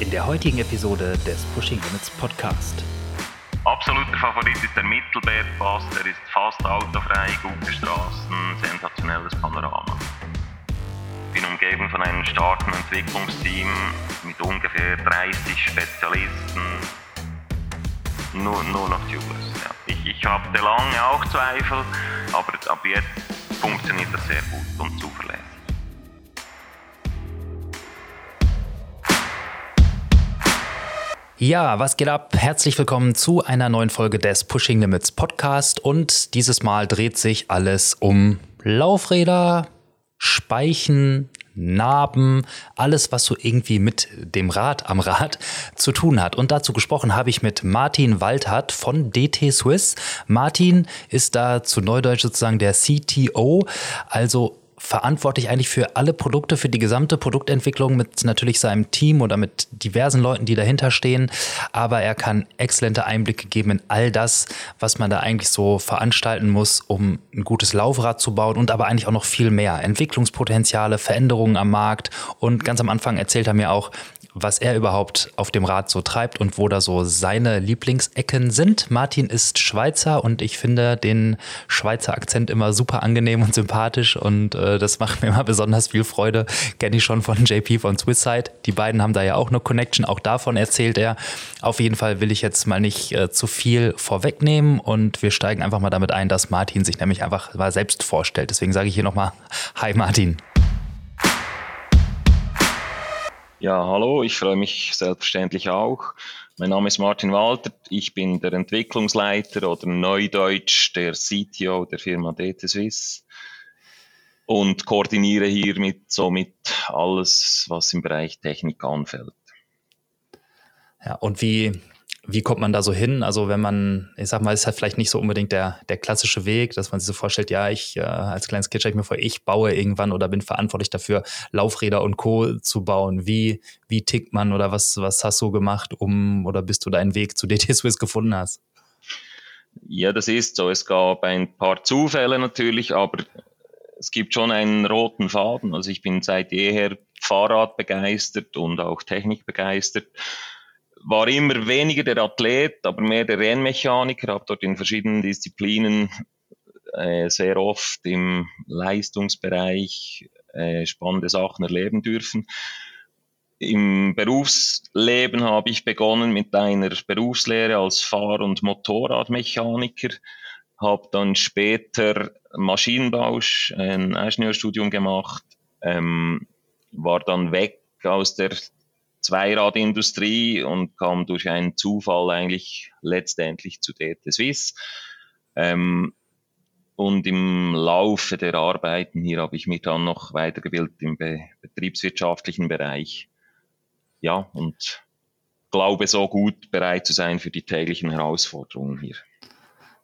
in der heutigen Episode des Pushing Limits Podcast. Absoluter Favorit ist der Mittelbergpass, der ist fast autofrei, gute Straßen, sensationelles Panorama. Ich bin umgeben von einem starken Entwicklungsteam mit ungefähr 30 Spezialisten. Nur, nur noch Tubeless. Ja. Ich, ich hatte lange auch Zweifel, aber ab jetzt funktioniert das sehr gut und zuverlässig. Ja, was geht ab? Herzlich willkommen zu einer neuen Folge des Pushing Limits Podcast und dieses Mal dreht sich alles um Laufräder, Speichen, Narben, alles, was so irgendwie mit dem Rad am Rad zu tun hat. Und dazu gesprochen habe ich mit Martin Waldhardt von DT Swiss. Martin ist da zu Neudeutsch sozusagen der CTO, also verantwortlich eigentlich für alle Produkte, für die gesamte Produktentwicklung mit natürlich seinem Team oder mit diversen Leuten, die dahinter stehen. Aber er kann exzellente Einblicke geben in all das, was man da eigentlich so veranstalten muss, um ein gutes Laufrad zu bauen und aber eigentlich auch noch viel mehr. Entwicklungspotenziale, Veränderungen am Markt. Und ganz am Anfang erzählt er mir auch, was er überhaupt auf dem Rad so treibt und wo da so seine Lieblingsecken sind. Martin ist Schweizer und ich finde den Schweizer Akzent immer super angenehm und sympathisch und äh, das macht mir immer besonders viel Freude. Kenne ich schon von JP von Swisside. Die beiden haben da ja auch eine Connection, auch davon erzählt er. Auf jeden Fall will ich jetzt mal nicht äh, zu viel vorwegnehmen und wir steigen einfach mal damit ein, dass Martin sich nämlich einfach mal selbst vorstellt. Deswegen sage ich hier nochmal Hi Martin. Ja, hallo, ich freue mich selbstverständlich auch. Mein Name ist Martin Walter, ich bin der Entwicklungsleiter oder Neudeutsch der CTO der Firma DT und koordiniere hiermit somit alles, was im Bereich Technik anfällt. Ja, und wie wie kommt man da so hin? Also wenn man, ich sag mal, ist halt vielleicht nicht so unbedingt der, der klassische Weg, dass man sich so vorstellt, ja, ich äh, als kleines Kind stelle ich mir vor, ich baue irgendwann oder bin verantwortlich dafür, Laufräder und Co. zu bauen. Wie, wie tickt man oder was, was hast du gemacht, um oder bist du deinen Weg zu DT Swiss gefunden hast? Ja, das ist so. Es gab ein paar Zufälle natürlich, aber es gibt schon einen roten Faden. Also ich bin seit jeher Fahrrad begeistert und auch Technik begeistert war immer weniger der Athlet, aber mehr der Rennmechaniker, habe dort in verschiedenen Disziplinen äh, sehr oft im Leistungsbereich äh, spannende Sachen erleben dürfen. Im Berufsleben habe ich begonnen mit einer Berufslehre als Fahr- und Motorradmechaniker, habe dann später Maschinenbau, ein Ingenieurstudium gemacht, ähm, war dann weg aus der Zweiradindustrie und kam durch einen Zufall eigentlich letztendlich zu DT Swiss. Ähm, und im Laufe der Arbeiten hier habe ich mich dann noch weitergebildet im be betriebswirtschaftlichen Bereich. Ja, und glaube so gut bereit zu sein für die täglichen Herausforderungen hier.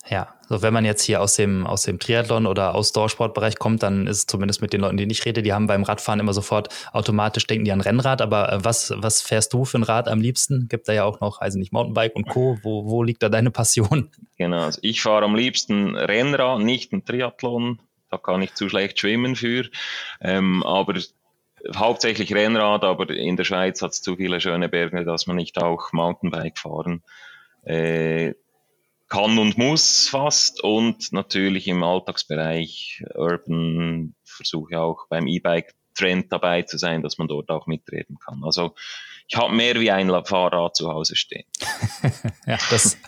Ja, so wenn man jetzt hier aus dem, aus dem Triathlon oder Ausdauersportbereich kommt, dann ist es zumindest mit den Leuten, die ich rede, die haben beim Radfahren immer sofort automatisch denken die an Rennrad. Aber äh, was, was fährst du für ein Rad am liebsten? Gibt da ja auch noch, also nicht Mountainbike und Co. Wo, wo liegt da deine Passion? Genau, also ich fahre am liebsten Rennrad, nicht ein Triathlon. Da kann ich zu schlecht schwimmen für. Ähm, aber hauptsächlich Rennrad, aber in der Schweiz hat es zu viele schöne Berge, dass man nicht auch Mountainbike fahren. Äh, kann und muss fast und natürlich im Alltagsbereich Urban versuche auch beim E-Bike Trend dabei zu sein, dass man dort auch mitreden kann. Also ich habe mehr wie ein Fahrrad zu Hause stehen. ja, das,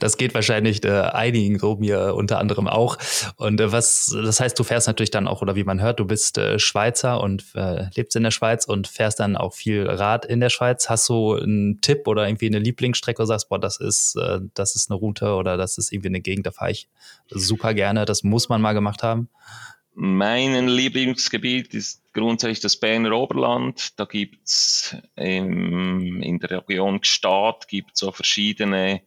das geht wahrscheinlich äh, einigen so, mir unter anderem auch. Und äh, was, das heißt, du fährst natürlich dann auch, oder wie man hört, du bist äh, Schweizer und äh, lebst in der Schweiz und fährst dann auch viel Rad in der Schweiz. Hast du einen Tipp oder irgendwie eine Lieblingsstrecke, wo du sagst, boah, das ist, äh, das ist eine Route oder das ist irgendwie eine Gegend, da fahre ich super gerne, das muss man mal gemacht haben? Mein Lieblingsgebiet ist grundsätzlich das Berner Oberland. Da gibt's ähm, in der Region Gstaad gibt's so verschiedene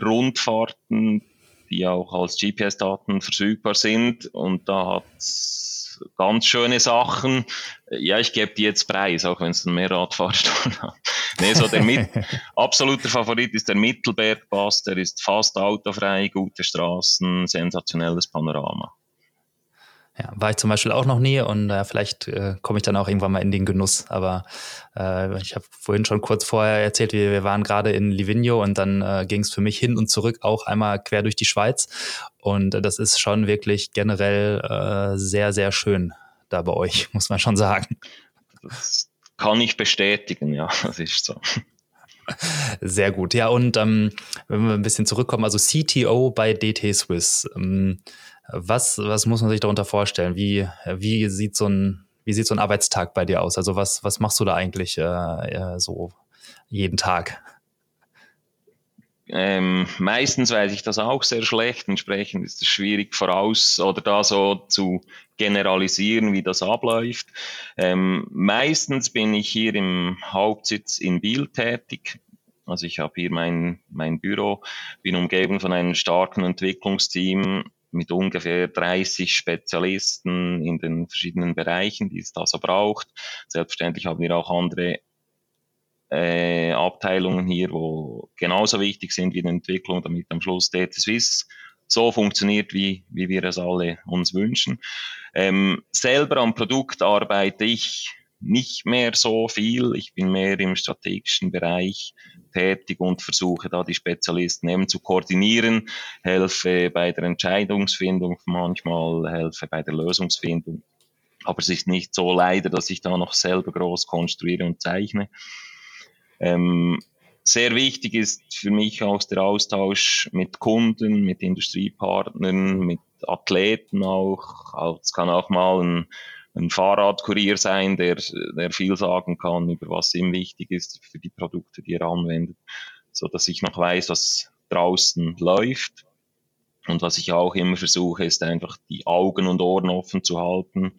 Rundfahrten, die auch als GPS-Daten verfügbar sind. Und da hat's ganz schöne Sachen. Ja, ich gebe die jetzt preis, auch wenn es ein Mehrradfahrer nee, so der mit absoluter Favorit ist der Mittelbergpass. Der ist fast autofrei, gute Straßen, sensationelles Panorama. Ja, war ich zum Beispiel auch noch nie und äh, vielleicht äh, komme ich dann auch irgendwann mal in den Genuss. Aber äh, ich habe vorhin schon kurz vorher erzählt, wir, wir waren gerade in Livigno und dann äh, ging es für mich hin und zurück auch einmal quer durch die Schweiz. Und äh, das ist schon wirklich generell äh, sehr, sehr schön da bei euch, muss man schon sagen. Das kann ich bestätigen, ja, das ist so. Sehr gut. Ja, und ähm, wenn wir ein bisschen zurückkommen, also CTO bei DT Swiss. Ähm, was, was muss man sich darunter vorstellen? Wie, wie sieht so ein, wie sieht so ein Arbeitstag bei dir aus? Also was, was machst du da eigentlich äh, äh, so jeden Tag? Ähm, meistens weiß ich das auch sehr schlecht, entsprechend ist es schwierig voraus oder da so zu generalisieren, wie das abläuft. Ähm, meistens bin ich hier im Hauptsitz in Biel tätig. Also ich habe hier mein, mein Büro, bin umgeben von einem starken Entwicklungsteam, mit ungefähr 30 Spezialisten in den verschiedenen Bereichen, die es da so braucht. Selbstverständlich haben wir auch andere äh, Abteilungen hier, wo genauso wichtig sind wie die Entwicklung, damit am Schluss Data Swiss so funktioniert, wie, wie wir es alle uns wünschen. Ähm, selber am Produkt arbeite ich nicht mehr so viel. Ich bin mehr im strategischen Bereich tätig und versuche da die Spezialisten eben zu koordinieren, helfe bei der Entscheidungsfindung, manchmal helfe bei der Lösungsfindung. Aber es ist nicht so leider, dass ich da noch selber groß konstruiere und zeichne. Ähm, sehr wichtig ist für mich auch der Austausch mit Kunden, mit Industriepartnern, mit Athleten auch. Es kann auch mal ein ein Fahrradkurier sein, der, der viel sagen kann über was ihm wichtig ist für die Produkte, die er anwendet, so dass ich noch weiß, was draußen läuft. Und was ich auch immer versuche, ist einfach die Augen und Ohren offen zu halten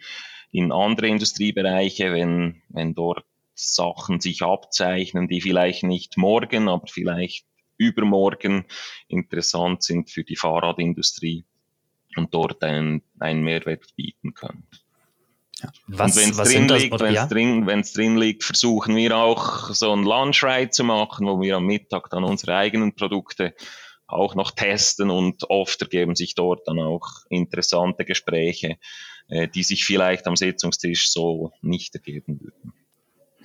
in andere Industriebereiche, wenn, wenn dort Sachen sich abzeichnen, die vielleicht nicht morgen, aber vielleicht übermorgen interessant sind für die Fahrradindustrie und dort einen, einen Mehrwert bieten können. Ja. Was, und wenn es drin, liegt, ja? drin, drin liegt, versuchen wir auch so ein Lunch-Ride zu machen, wo wir am Mittag dann unsere eigenen Produkte auch noch testen und oft ergeben sich dort dann auch interessante Gespräche, äh, die sich vielleicht am Sitzungstisch so nicht ergeben würden.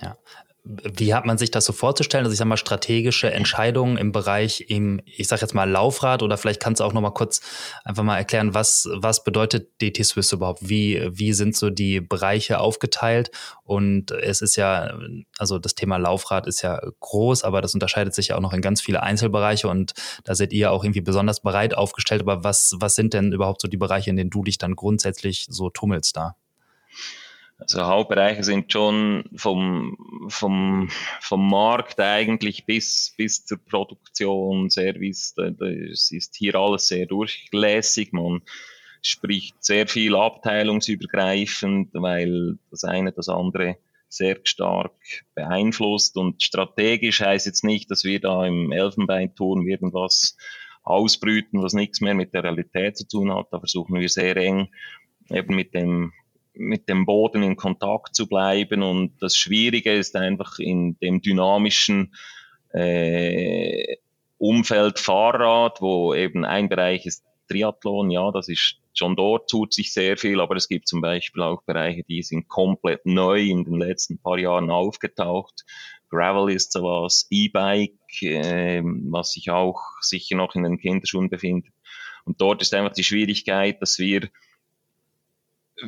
Ja, wie hat man sich das so vorzustellen? Also ich sage mal strategische Entscheidungen im Bereich im, ich sage jetzt mal Laufrad oder vielleicht kannst du auch noch mal kurz einfach mal erklären, was was bedeutet DT Swiss überhaupt? Wie wie sind so die Bereiche aufgeteilt? Und es ist ja, also das Thema Laufrad ist ja groß, aber das unterscheidet sich ja auch noch in ganz viele Einzelbereiche und da seid ihr auch irgendwie besonders bereit aufgestellt. Aber was was sind denn überhaupt so die Bereiche, in denen du dich dann grundsätzlich so tummelst da? Also Hauptbereiche sind schon vom, vom, vom Markt eigentlich bis, bis zur Produktion, Service, das ist hier alles sehr durchlässig. Man spricht sehr viel abteilungsübergreifend, weil das eine das andere sehr stark beeinflusst und strategisch heißt jetzt nicht, dass wir da im Elfenbeinturm irgendwas ausbrüten, was nichts mehr mit der Realität zu tun hat. Da versuchen wir sehr eng eben mit dem mit dem Boden in Kontakt zu bleiben. Und das Schwierige ist einfach in dem dynamischen äh, Umfeld Fahrrad, wo eben ein Bereich ist Triathlon, ja, das ist schon dort tut sich sehr viel, aber es gibt zum Beispiel auch Bereiche, die sind komplett neu in den letzten paar Jahren aufgetaucht. Gravel ist sowas, E-Bike, äh, was sich auch sicher noch in den Kinderschuhen befindet. Und dort ist einfach die Schwierigkeit, dass wir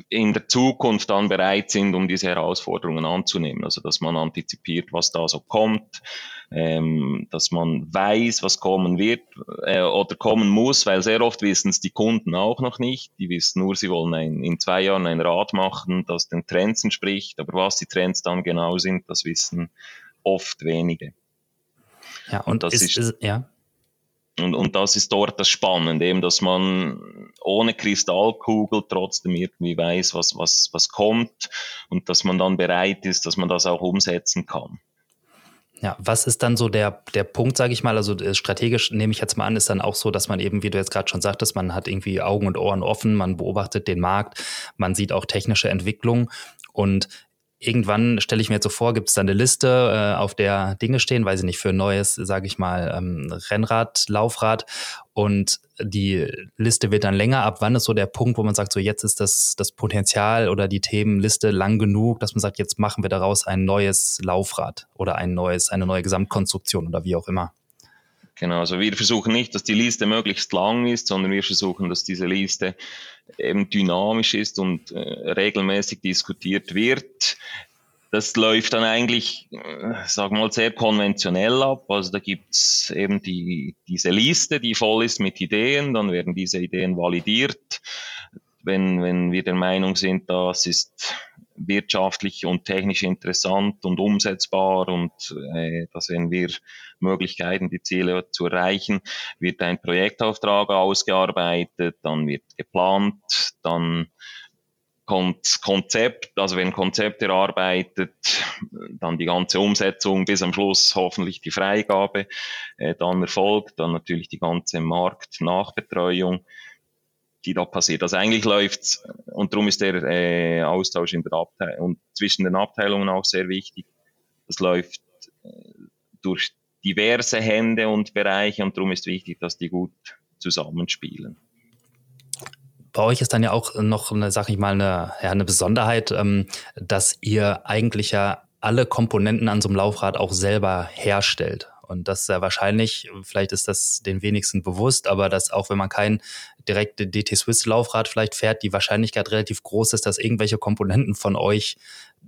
in der Zukunft dann bereit sind, um diese Herausforderungen anzunehmen. Also dass man antizipiert, was da so kommt, ähm, dass man weiß, was kommen wird äh, oder kommen muss, weil sehr oft wissen es die Kunden auch noch nicht. Die wissen nur, sie wollen ein, in zwei Jahren ein Rad machen, das den Trends entspricht, aber was die Trends dann genau sind, das wissen oft wenige. Ja, und, und das ist, ist, ist ja. Und, und das ist dort das Spannende, eben, dass man ohne Kristallkugel trotzdem irgendwie weiß, was, was, was kommt und dass man dann bereit ist, dass man das auch umsetzen kann. Ja, was ist dann so der, der Punkt, sage ich mal, also äh, strategisch nehme ich jetzt mal an, ist dann auch so, dass man eben, wie du jetzt gerade schon sagtest, man hat irgendwie Augen und Ohren offen, man beobachtet den Markt, man sieht auch technische Entwicklung und irgendwann stelle ich mir jetzt so vor, gibt es da eine Liste, äh, auf der Dinge stehen, weiß ich nicht, für ein neues, sage ich mal, ähm, Rennrad, Laufrad und die Liste wird dann länger. Ab wann ist so der Punkt, wo man sagt, so jetzt ist das, das Potenzial oder die Themenliste lang genug, dass man sagt, jetzt machen wir daraus ein neues Laufrad oder ein neues, eine neue Gesamtkonstruktion oder wie auch immer? Genau, also wir versuchen nicht, dass die Liste möglichst lang ist, sondern wir versuchen, dass diese Liste eben dynamisch ist und äh, regelmäßig diskutiert wird. Das läuft dann eigentlich, äh, wir mal, sehr konventionell ab. Also da gibt's eben die, diese Liste, die voll ist mit Ideen, dann werden diese Ideen validiert. Wenn, wenn wir der Meinung sind, das ist wirtschaftlich und technisch interessant und umsetzbar und äh, da sehen wir Möglichkeiten, die Ziele zu erreichen, wird ein Projektauftrag ausgearbeitet, dann wird geplant, dann kommt Konzept, also wenn Konzept erarbeitet, dann die ganze Umsetzung bis am Schluss hoffentlich die Freigabe, äh, dann erfolgt, dann natürlich die ganze Marktnachbetreuung die da passiert. Also eigentlich läuft's und darum ist der äh, Austausch in der Abteilung und zwischen den Abteilungen auch sehr wichtig. Das läuft äh, durch diverse Hände und Bereiche und darum ist wichtig, dass die gut zusammenspielen. Bei euch ist dann ja auch noch, eine, sag ich mal, eine, ja, eine Besonderheit, ähm, dass ihr eigentlich ja alle Komponenten an so einem Laufrad auch selber herstellt. Und das ist ja wahrscheinlich, vielleicht ist das den wenigsten bewusst, aber dass auch wenn man kein direkte DT Swiss Laufrad vielleicht fährt, die Wahrscheinlichkeit relativ groß ist, dass irgendwelche Komponenten von euch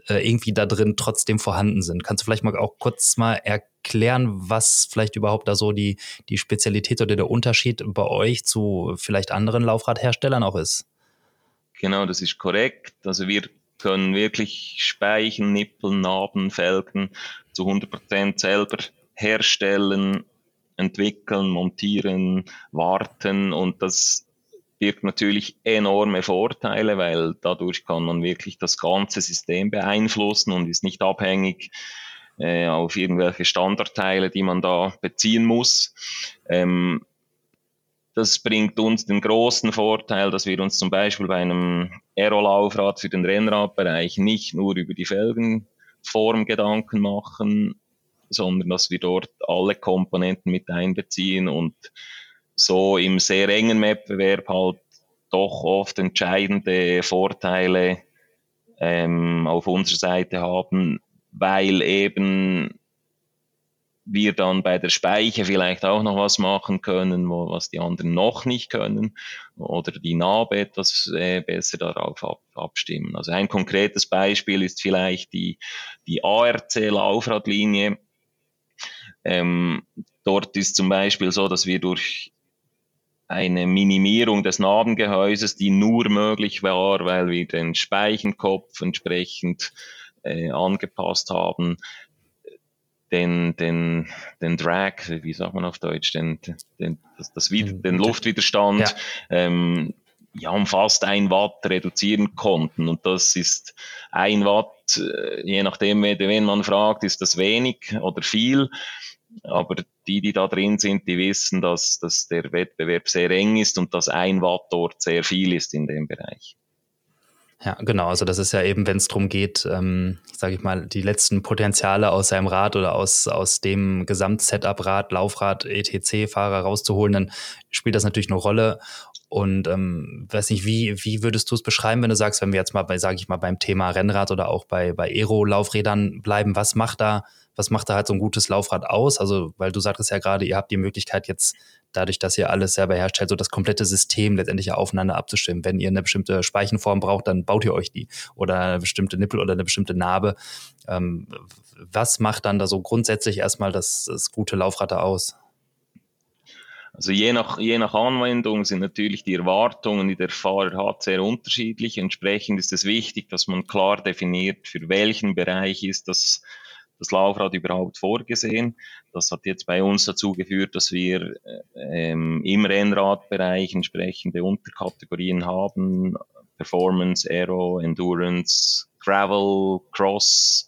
äh, irgendwie da drin trotzdem vorhanden sind. Kannst du vielleicht mal auch kurz mal erklären, was vielleicht überhaupt da so die, die Spezialität oder der Unterschied bei euch zu vielleicht anderen Laufradherstellern auch ist? Genau, das ist korrekt. Also wir können wirklich Speichen, Nippeln, Narben, Felgen zu 100 Prozent selber herstellen, entwickeln, montieren, warten und das birgt natürlich enorme Vorteile, weil dadurch kann man wirklich das ganze System beeinflussen und ist nicht abhängig äh, auf irgendwelche Standardteile, die man da beziehen muss. Ähm, das bringt uns den großen Vorteil, dass wir uns zum Beispiel bei einem Aerolaufrad für den Rennradbereich nicht nur über die Felgenform Gedanken machen, sondern dass wir dort alle Komponenten mit einbeziehen und so im sehr engen Wettbewerb halt doch oft entscheidende Vorteile ähm, auf unserer Seite haben, weil eben wir dann bei der Speiche vielleicht auch noch was machen können, wo, was die anderen noch nicht können oder die NAB etwas äh, besser darauf ab, abstimmen. Also ein konkretes Beispiel ist vielleicht die, die ARC Laufradlinie. Ähm, dort ist zum Beispiel so, dass wir durch eine Minimierung des Nabengehäuses, die nur möglich war, weil wir den Speichenkopf entsprechend äh, angepasst haben, den, den, den Drag, wie sagt man auf Deutsch, den, den, das, das den. Luftwiderstand, ja. Ähm, ja, um fast ein Watt reduzieren konnten. Und das ist ein Watt, je nachdem, wen man fragt, ist das wenig oder viel. Aber die, die da drin sind, die wissen, dass, dass der Wettbewerb sehr eng ist und dass ein Watt dort sehr viel ist in dem Bereich. Ja, genau. Also das ist ja eben, wenn es darum geht, ähm, sage ich mal, die letzten Potenziale aus seinem Rad oder aus, aus dem Gesamtsetup-Rad, Laufrad, ETC-Fahrer rauszuholen, dann spielt das natürlich eine Rolle. Und ähm, weiß nicht, wie, wie würdest du es beschreiben, wenn du sagst, wenn wir jetzt mal bei, sage ich mal, beim Thema Rennrad oder auch bei, bei Aero-Laufrädern bleiben, was macht da was macht da halt so ein gutes Laufrad aus? Also, weil du sagtest ja gerade, ihr habt die Möglichkeit jetzt dadurch, dass ihr alles selber herstellt, so das komplette System letztendlich aufeinander abzustimmen. Wenn ihr eine bestimmte Speichenform braucht, dann baut ihr euch die oder eine bestimmte Nippel oder eine bestimmte Narbe. Ähm, was macht dann da so grundsätzlich erstmal das, das gute Laufrad da aus? Also je nach, je nach Anwendung sind natürlich die Erwartungen, die der Fahrer hat, sehr unterschiedlich. Entsprechend ist es wichtig, dass man klar definiert, für welchen Bereich ist das das Laufrad überhaupt vorgesehen. Das hat jetzt bei uns dazu geführt, dass wir ähm, im Rennradbereich entsprechende Unterkategorien haben. Performance, Aero, Endurance, Gravel, Cross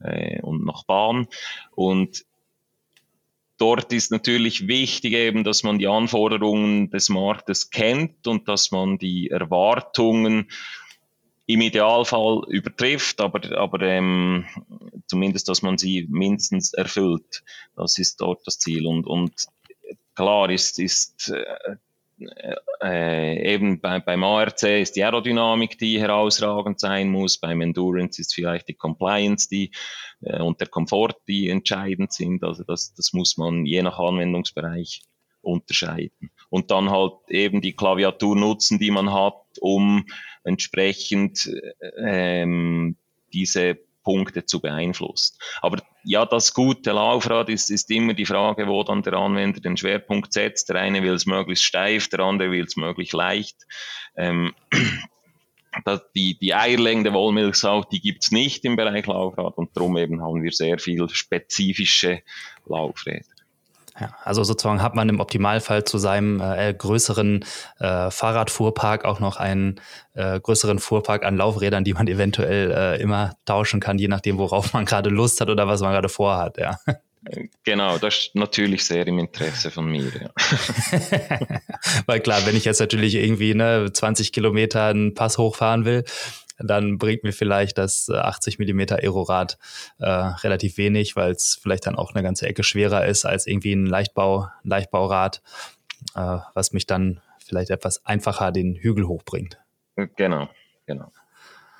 äh, und noch Bahn. Und dort ist natürlich wichtig eben, dass man die Anforderungen des Marktes kennt und dass man die Erwartungen im Idealfall übertrifft, aber, aber ähm, zumindest, dass man sie mindestens erfüllt. Das ist dort das Ziel. Und, und klar ist, ist äh, äh, eben bei, beim ARC ist die Aerodynamik, die herausragend sein muss, beim Endurance ist vielleicht die Compliance die, äh, und der Komfort, die entscheidend sind. Also das, das muss man je nach Anwendungsbereich unterscheiden. Und dann halt eben die Klaviatur nutzen, die man hat, um entsprechend ähm, diese Punkte zu beeinflussen. Aber ja, das gute Laufrad ist, ist immer die Frage, wo dann der Anwender den Schwerpunkt setzt. Der eine will es möglichst steif, der andere will es möglichst leicht. Ähm, die, die eierlegende Wollmilchsau, die gibt's nicht im Bereich Laufrad und darum eben haben wir sehr viel spezifische Laufräder. Ja, also sozusagen hat man im Optimalfall zu seinem äh, größeren äh, Fahrradfuhrpark auch noch einen äh, größeren Fuhrpark an Laufrädern, die man eventuell äh, immer tauschen kann, je nachdem, worauf man gerade Lust hat oder was man gerade vorhat. Ja. Genau, das ist natürlich sehr im Interesse von mir. Ja. Weil klar, wenn ich jetzt natürlich irgendwie ne, 20 Kilometer einen Pass hochfahren will, dann bringt mir vielleicht das 80 äh, mm Aerorad äh, relativ wenig, weil es vielleicht dann auch eine ganze Ecke schwerer ist als irgendwie ein Leichtbau, Leichtbaurad, äh, was mich dann vielleicht etwas einfacher den Hügel hochbringt. Genau, genau.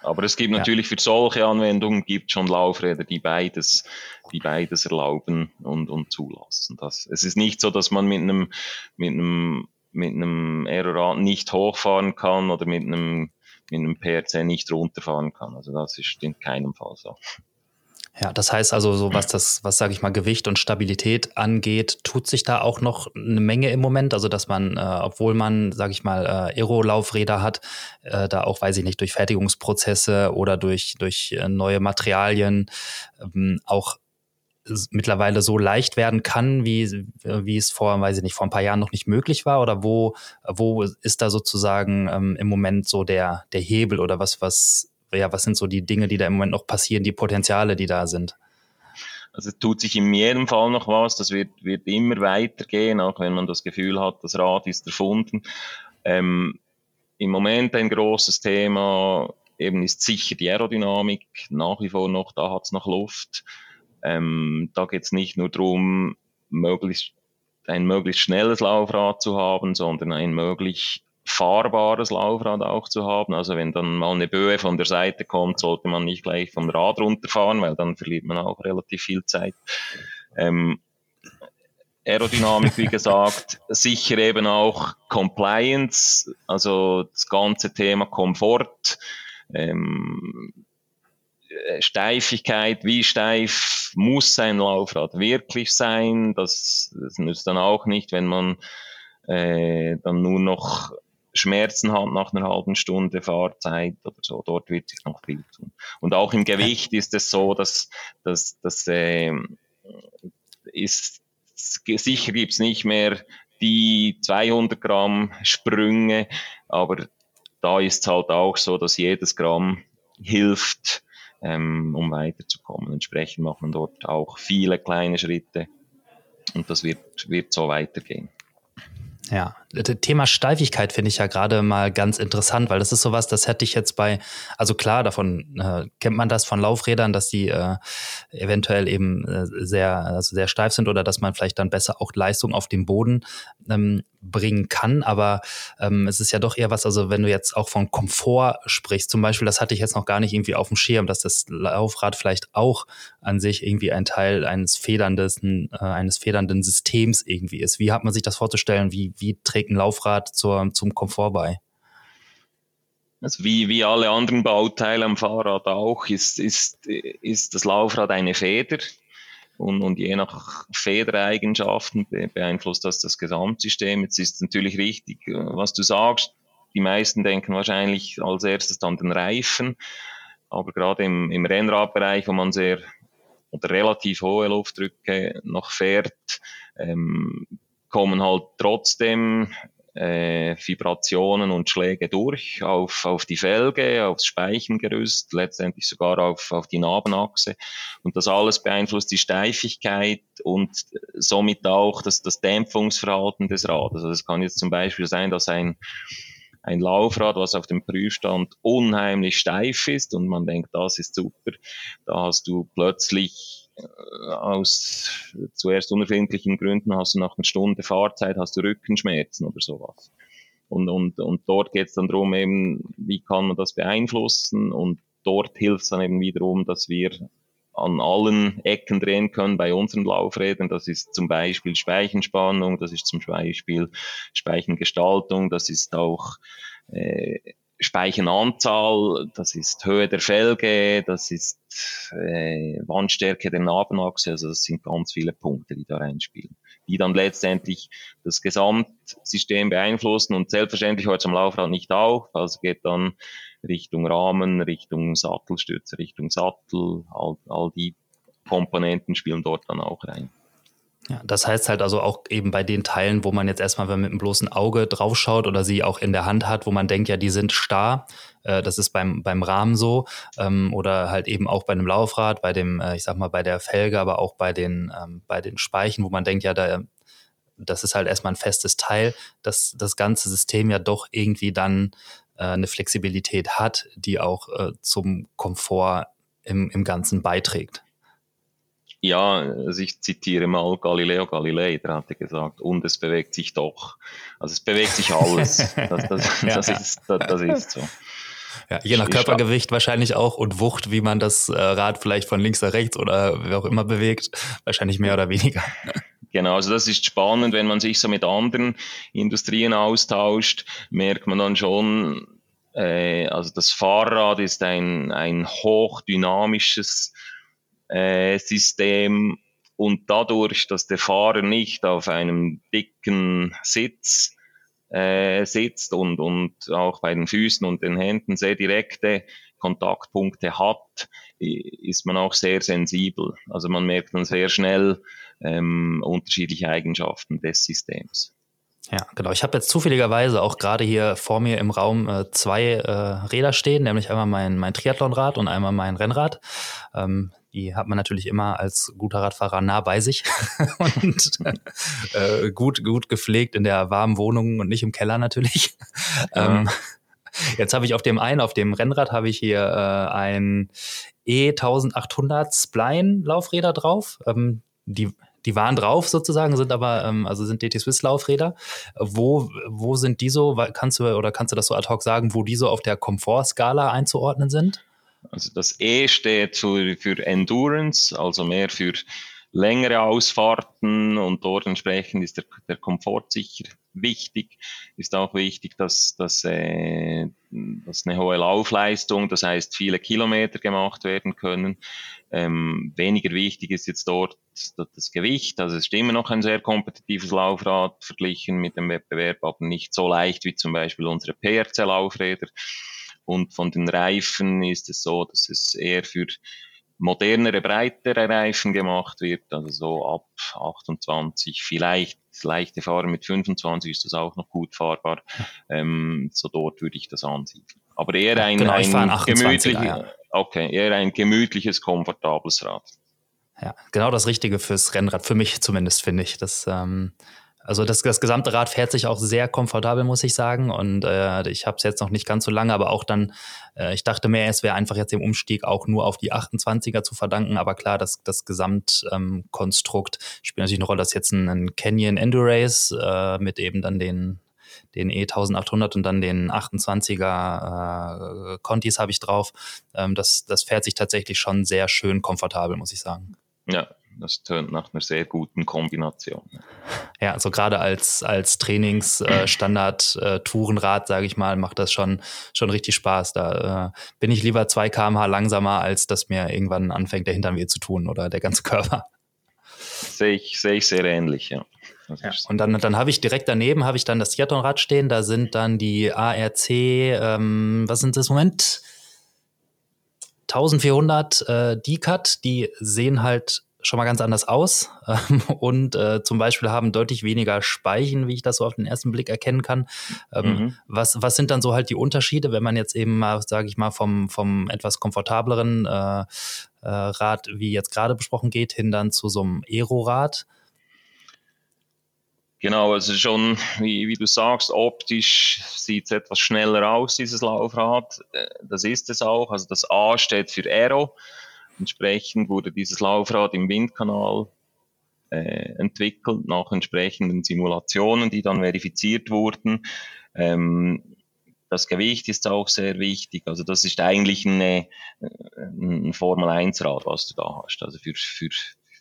Aber es gibt natürlich ja. für solche Anwendungen gibt schon Laufräder, die beides, die beides erlauben und, und zulassen. Das, es ist nicht so, dass man mit einem, mit einem, mit einem Aerorad nicht hochfahren kann oder mit einem mit einem PRC nicht runterfahren kann. Also das ist in keinem Fall so. Ja, das heißt also, so was das, was sage ich mal, Gewicht und Stabilität angeht, tut sich da auch noch eine Menge im Moment. Also, dass man, äh, obwohl man, sage ich mal, äh, Aero-Laufräder hat, äh, da auch, weiß ich nicht, durch Fertigungsprozesse oder durch, durch äh, neue Materialien ähm, auch mittlerweile so leicht werden kann, wie, wie es vor, weiß ich nicht, vor ein paar Jahren noch nicht möglich war? Oder wo, wo ist da sozusagen ähm, im Moment so der, der Hebel oder was, was, ja, was sind so die Dinge, die da im Moment noch passieren, die Potenziale, die da sind? Also tut sich in jedem Fall noch was, das wird, wird immer weitergehen, auch wenn man das Gefühl hat, das Rad ist erfunden. Ähm, Im Moment ein großes Thema eben ist sicher die Aerodynamik, nach wie vor noch, da hat es noch Luft. Ähm, da geht es nicht nur darum, möglichst ein möglichst schnelles Laufrad zu haben, sondern ein möglichst fahrbares Laufrad auch zu haben. Also wenn dann mal eine Böe von der Seite kommt, sollte man nicht gleich vom Rad runterfahren, weil dann verliert man auch relativ viel Zeit. Ähm, Aerodynamik, wie gesagt, sicher eben auch Compliance, also das ganze Thema Komfort. Ähm, äh, Steifigkeit, wie steif muss ein Laufrad wirklich sein? Das, das nützt dann auch nicht, wenn man äh, dann nur noch Schmerzen hat nach einer halben Stunde Fahrzeit oder so. Dort wird sich noch viel tun. Und auch im Gewicht ist es so, dass, dass, dass äh, ist, sicher gibt's nicht mehr die 200 Gramm Sprünge, aber da ist halt auch so, dass jedes Gramm hilft, ähm, um weiterzukommen. Entsprechend macht man dort auch viele kleine Schritte und das wird, wird so weitergehen. Ja, Thema Steifigkeit finde ich ja gerade mal ganz interessant, weil das ist sowas, das hätte ich jetzt bei, also klar, davon äh, kennt man das von Laufrädern, dass die äh, eventuell eben äh, sehr, also sehr steif sind oder dass man vielleicht dann besser auch Leistung auf dem Boden ähm, bringen kann. Aber ähm, es ist ja doch eher was, also wenn du jetzt auch von Komfort sprichst, zum Beispiel, das hatte ich jetzt noch gar nicht irgendwie auf dem Schirm, dass das Laufrad vielleicht auch an sich irgendwie ein Teil eines federndes, äh, eines federnden Systems irgendwie ist. Wie hat man sich das vorzustellen? Wie, wie trägt ein Laufrad zur, zum Komfort bei? Also wie, wie alle anderen Bauteile am Fahrrad auch, ist, ist, ist das Laufrad eine Feder. Und, und je nach Federeigenschaften beeinflusst das das Gesamtsystem. Jetzt ist natürlich richtig, was du sagst. Die meisten denken wahrscheinlich als erstes an den Reifen. Aber gerade im, im Rennradbereich, wo man sehr oder relativ hohe Luftdrücke noch fährt, ähm, kommen halt trotzdem äh, Vibrationen und Schläge durch auf, auf die Felge, aufs Speichengerüst, letztendlich sogar auf, auf die Narbenachse. Und das alles beeinflusst die Steifigkeit und somit auch das, das Dämpfungsverhalten des Rades. Also es kann jetzt zum Beispiel sein, dass ein ein Laufrad, was auf dem Prüfstand unheimlich steif ist und man denkt, das ist super. Da hast du plötzlich aus zuerst unerfindlichen Gründen hast du nach einer Stunde Fahrzeit hast du Rückenschmerzen oder sowas. Und, und, und dort geht es dann darum, eben, wie kann man das beeinflussen und dort hilft es dann eben wiederum, dass wir an allen Ecken drehen können bei unseren Laufrädern. Das ist zum Beispiel Speichenspannung, das ist zum Beispiel Speichengestaltung, das ist auch äh, Speichenanzahl, das ist Höhe der Felge, das ist äh, Wandstärke der Nabenachse, also das sind ganz viele Punkte, die da reinspielen, die dann letztendlich das Gesamtsystem beeinflussen und selbstverständlich hört es am Laufrad nicht auf, also geht dann Richtung Rahmen, Richtung Sattelstütze, Richtung Sattel, all, all die Komponenten spielen dort dann auch rein. Ja, das heißt halt also auch eben bei den Teilen, wo man jetzt erstmal mit einem bloßen Auge draufschaut oder sie auch in der Hand hat, wo man denkt, ja, die sind starr. Äh, das ist beim, beim Rahmen so. Ähm, oder halt eben auch bei einem Laufrad, bei dem, äh, ich sag mal, bei der Felge, aber auch bei den, ähm, bei den Speichen, wo man denkt, ja, da, das ist halt erstmal ein festes Teil, dass das ganze System ja doch irgendwie dann äh, eine Flexibilität hat, die auch äh, zum Komfort im, im Ganzen beiträgt. Ja, also ich zitiere mal Galileo Galilei, der hatte gesagt, und es bewegt sich doch. Also es bewegt sich alles. Das, das, ja, das, Ist, das, das ist so. Ja, je nach Körpergewicht wahrscheinlich auch und Wucht, wie man das äh, Rad vielleicht von links nach rechts oder wie auch immer bewegt, wahrscheinlich mehr oder weniger. Genau, also das ist spannend, wenn man sich so mit anderen Industrien austauscht, merkt man dann schon, äh, also das Fahrrad ist ein, ein hochdynamisches äh, System und dadurch, dass der Fahrer nicht auf einem dicken Sitz äh, sitzt und, und auch bei den Füßen und den Händen sehr direkte Kontaktpunkte hat, ist man auch sehr sensibel. Also man merkt dann sehr schnell ähm, unterschiedliche Eigenschaften des Systems. Ja, genau. Ich habe jetzt zufälligerweise auch gerade hier vor mir im Raum äh, zwei äh, Räder stehen, nämlich einmal mein, mein Triathlonrad und einmal mein Rennrad. Ähm, die hat man natürlich immer als guter Radfahrer nah bei sich und äh, gut, gut gepflegt in der warmen Wohnung und nicht im Keller natürlich. Ja. Ähm, jetzt habe ich auf dem einen, auf dem Rennrad habe ich hier äh, ein E1800 Spline Laufräder drauf. Ähm, die die waren drauf sozusagen, sind aber, ähm, also sind DT Swiss Laufräder. Wo, wo sind die so, kannst du oder kannst du das so ad hoc sagen, wo die so auf der Komfortskala einzuordnen sind? Also das E steht für, für Endurance, also mehr für längere Ausfahrten und dort entsprechend ist der, der Komfort sicher wichtig. Ist auch wichtig, dass, dass, äh, dass eine hohe Laufleistung, das heißt viele Kilometer gemacht werden können. Ähm, weniger wichtig ist jetzt dort das Gewicht. Also es ist immer noch ein sehr kompetitives Laufrad verglichen mit dem Wettbewerb, aber nicht so leicht wie zum Beispiel unsere PRC-Laufräder. Und von den Reifen ist es so, dass es eher für modernere, breitere Reifen gemacht wird, also so ab 28, vielleicht leichte Fahrer mit 25 ist das auch noch gut fahrbar. Ähm, so dort würde ich das ansiedeln. Aber eher ein, genau, ein gemütliches, ja. okay, eher ein gemütliches, komfortables Rad. Ja, genau das Richtige fürs Rennrad, für mich zumindest, finde ich. Das ähm, also das, das gesamte Rad fährt sich auch sehr komfortabel, muss ich sagen. Und äh, ich habe es jetzt noch nicht ganz so lange, aber auch dann, äh, ich dachte mehr, es wäre einfach jetzt im Umstieg auch nur auf die 28er zu verdanken. Aber klar, das, das Gesamtkonstrukt ähm, spielt natürlich eine Rolle, dass jetzt ein, ein Canyon Endurace äh, mit eben dann den den E1800 und dann den 28er äh, Contis habe ich drauf. Ähm, das, das fährt sich tatsächlich schon sehr schön komfortabel, muss ich sagen. Ja, das tönt nach einer sehr guten Kombination. Ja, also gerade als, als Trainingsstandard-Tourenrad, äh, äh, sage ich mal, macht das schon, schon richtig Spaß. Da äh, bin ich lieber 2 km/h langsamer, als dass mir irgendwann anfängt, der Hintern weh zu tun oder der ganze Körper. Sehe ich, sehe ich sehr ähnlich, ja. Ja, und dann, dann habe ich direkt daneben habe ich dann das Triathlonrad stehen. Da sind dann die ARC, ähm, was sind das im Moment? 1400 äh, D-Cut, die sehen halt schon mal ganz anders aus ähm, und äh, zum Beispiel haben deutlich weniger Speichen, wie ich das so auf den ersten Blick erkennen kann. Ähm, mhm. was, was sind dann so halt die Unterschiede, wenn man jetzt eben mal, sage ich mal, vom, vom etwas komfortableren äh, äh, Rad, wie jetzt gerade besprochen geht, hin dann zu so einem Aero-Rad? Genau, also schon, wie, wie du sagst, optisch sieht es etwas schneller aus, dieses Laufrad. Äh, das ist es auch. Also das A steht für Aero. Entsprechend wurde dieses Laufrad im Windkanal äh, entwickelt nach entsprechenden Simulationen, die dann verifiziert wurden. Ähm, das Gewicht ist auch sehr wichtig. Also das ist eigentlich eine, ein Formel-1-Rad, was du da hast. Also für, für,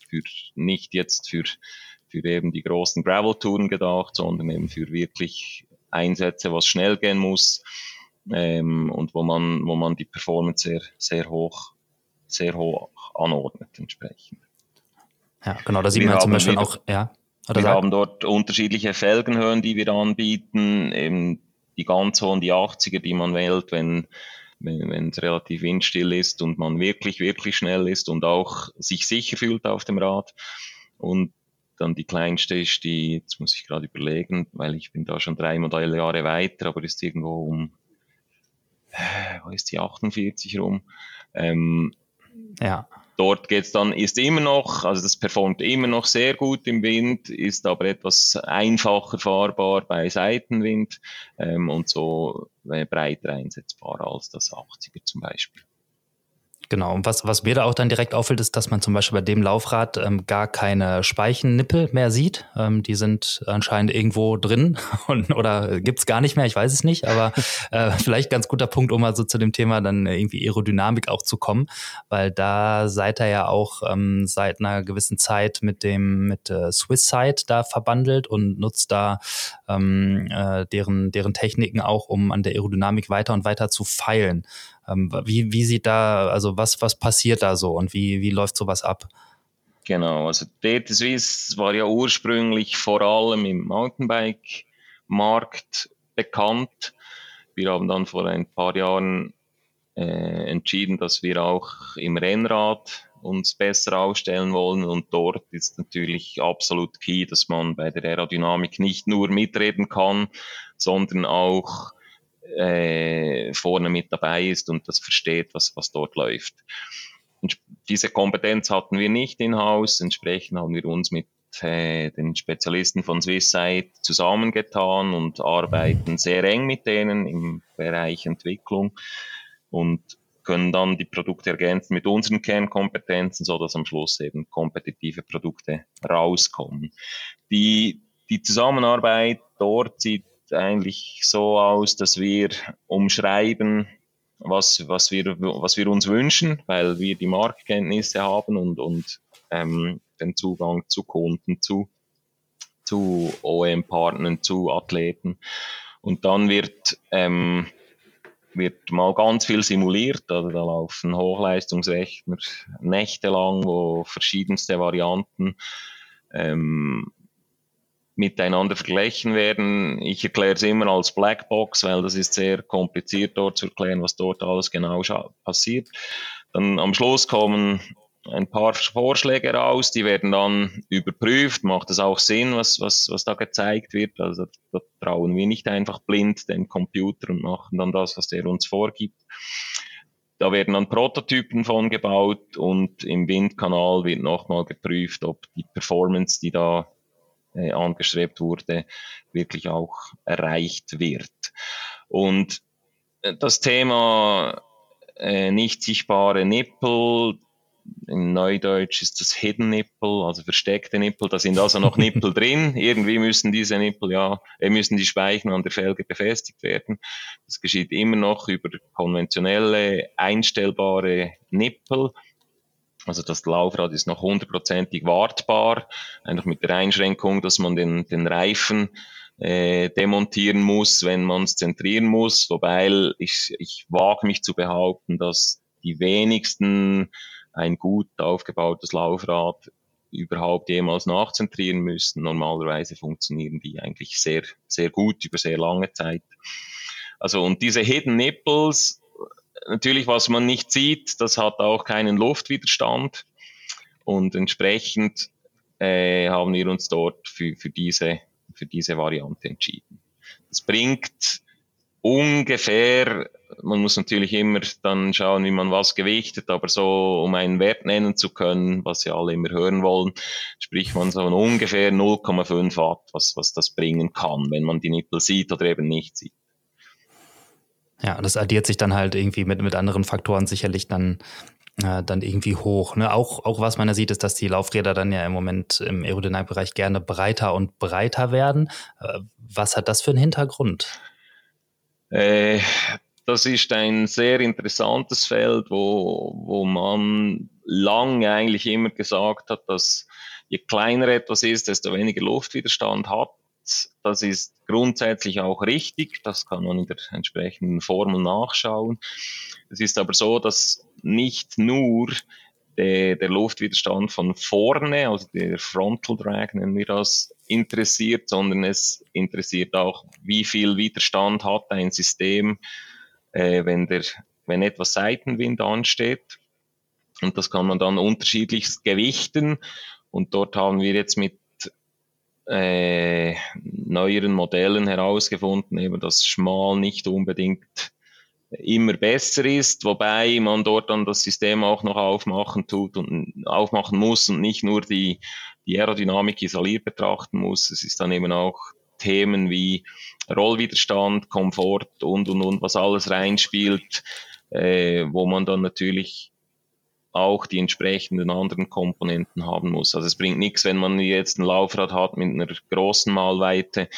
für nicht jetzt für für eben die großen Gravel-Touren gedacht, sondern eben für wirklich Einsätze, was schnell gehen muss ähm, und wo man, wo man die Performance sehr, sehr hoch, sehr hoch anordnet entsprechend. Ja, genau, da sieht wir man zum Beispiel auch, ja. wir sagt? haben dort unterschiedliche Felgenhöhen, die wir anbieten, eben die ganz hohen, die 80er, die man wählt, wenn wenn es relativ windstill ist und man wirklich, wirklich schnell ist und auch sich sicher fühlt auf dem Rad. Und dann die kleinste ist die, jetzt muss ich gerade überlegen, weil ich bin da schon drei Modelljahre weiter, aber ist irgendwo um, äh, wo ist die 48 rum? Ähm, ja. Dort geht's dann, ist immer noch, also das performt immer noch sehr gut im Wind, ist aber etwas einfacher fahrbar bei Seitenwind ähm, und so äh, breiter einsetzbar als das 80er zum Beispiel. Genau, und was, was mir da auch dann direkt auffällt, ist, dass man zum Beispiel bei dem Laufrad ähm, gar keine Speichennippel mehr sieht. Ähm, die sind anscheinend irgendwo drin und, oder gibt's gar nicht mehr, ich weiß es nicht, aber äh, vielleicht ganz guter Punkt, um mal so zu dem Thema dann irgendwie Aerodynamik auch zu kommen, weil da seid ihr ja auch ähm, seit einer gewissen Zeit mit dem mit äh, Swisside da verbandelt und nutzt da ähm, äh, deren, deren Techniken auch, um an der Aerodynamik weiter und weiter zu feilen. Ähm, wie, wie sieht da, also was, was passiert da so und wie, wie läuft sowas ab? Genau, also DT Swiss war ja ursprünglich vor allem im Mountainbike-Markt bekannt. Wir haben dann vor ein paar Jahren äh, entschieden, dass wir auch im Rennrad uns besser aufstellen wollen und dort ist natürlich absolut key, dass man bei der Aerodynamik nicht nur mitreden kann, sondern auch äh, vorne mit dabei ist und das versteht, was, was dort läuft. Und diese Kompetenz hatten wir nicht in Haus, entsprechend haben wir uns mit äh, den Spezialisten von Swisside zusammengetan und arbeiten sehr eng mit denen im Bereich Entwicklung und können dann die Produkte ergänzen mit unseren Kernkompetenzen, so dass am Schluss eben kompetitive Produkte rauskommen. Die, die Zusammenarbeit dort sieht eigentlich so aus, dass wir umschreiben, was, was, wir, was wir uns wünschen, weil wir die Marktkenntnisse haben und, und ähm, den Zugang zu Kunden, zu, zu OEM-Partnern, zu Athleten. Und dann wird, ähm, wird mal ganz viel simuliert. Also da laufen Hochleistungsrechner nächtelang, wo verschiedenste Varianten ähm, miteinander vergleichen werden. Ich erkläre es immer als Blackbox, weil das ist sehr kompliziert dort zu erklären, was dort alles genau passiert. Dann am Schluss kommen ein paar Vorschläge raus, die werden dann überprüft, macht es auch Sinn, was, was, was da gezeigt wird. Also da trauen wir nicht einfach blind dem Computer und machen dann das, was der uns vorgibt. Da werden dann Prototypen von gebaut und im Windkanal wird nochmal geprüft, ob die Performance, die da äh, angestrebt wurde, wirklich auch erreicht wird. Und äh, das Thema äh, nicht sichtbare Nippel, in Neudeutsch ist das Hidden Nippel, also versteckte Nippel. Da sind also noch Nippel drin. Irgendwie müssen diese Nippel ja, äh, müssen die Speichen an der Felge befestigt werden. Das geschieht immer noch über konventionelle einstellbare Nippel. Also das Laufrad ist noch hundertprozentig wartbar, einfach mit der Einschränkung, dass man den, den Reifen äh, demontieren muss, wenn man es zentrieren muss. Wobei ich, ich wage mich zu behaupten, dass die wenigsten ein gut aufgebautes Laufrad überhaupt jemals nachzentrieren müssen. Normalerweise funktionieren die eigentlich sehr, sehr gut über sehr lange Zeit. Also und diese Hidden Nipples, natürlich, was man nicht sieht, das hat auch keinen Luftwiderstand. Und entsprechend äh, haben wir uns dort für, für, diese, für diese Variante entschieden. Das bringt ungefähr, man muss natürlich immer dann schauen, wie man was gewichtet, aber so, um einen Wert nennen zu können, was ja alle immer hören wollen, spricht man so ungefähr 0,5 Watt, was, was das bringen kann, wenn man die Nippel sieht oder eben nicht sieht. Ja, das addiert sich dann halt irgendwie mit, mit anderen Faktoren sicherlich dann, äh, dann irgendwie hoch. Ne? Auch, auch was man da sieht, ist, dass die Laufräder dann ja im Moment im Aerodynamikbereich gerne breiter und breiter werden. Äh, was hat das für einen Hintergrund? Äh, das ist ein sehr interessantes Feld, wo, wo man lange eigentlich immer gesagt hat, dass je kleiner etwas ist, desto weniger Luftwiderstand hat. Das ist grundsätzlich auch richtig. Das kann man in der entsprechenden Formel nachschauen. Es ist aber so, dass nicht nur der, der Luftwiderstand von vorne, also der Frontal Drag nennen wir das, interessiert, sondern es interessiert auch, wie viel Widerstand hat ein System, äh, wenn, der, wenn etwas Seitenwind ansteht. Und das kann man dann unterschiedlich gewichten. Und dort haben wir jetzt mit äh, neueren Modellen herausgefunden, eben dass Schmal nicht unbedingt immer besser ist, wobei man dort dann das System auch noch aufmachen tut und aufmachen muss und nicht nur die, die Aerodynamik isoliert betrachten muss. Es ist dann eben auch Themen wie Rollwiderstand, Komfort und und und, was alles reinspielt, äh, wo man dann natürlich auch die entsprechenden anderen Komponenten haben muss. Also es bringt nichts, wenn man jetzt ein Laufrad hat mit einer großen Malweite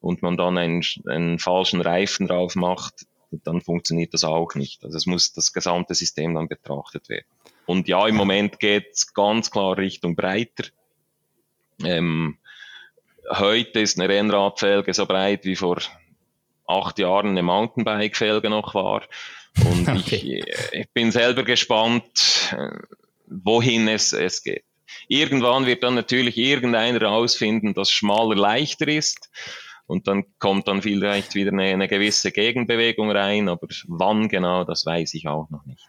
und man dann einen, einen falschen Reifen drauf macht, dann funktioniert das auch nicht. Also es muss das gesamte System dann betrachtet werden. Und ja, im Moment geht es ganz klar Richtung breiter. Ähm, heute ist eine Rennradfelge so breit wie vor acht Jahren eine Mountainbike-Felge noch war. Und okay. ich, ich bin selber gespannt, äh, wohin es, es geht. Irgendwann wird dann natürlich irgendeiner herausfinden, dass schmaler leichter ist. Und dann kommt dann vielleicht wieder eine, eine gewisse Gegenbewegung rein, aber wann genau, das weiß ich auch noch nicht.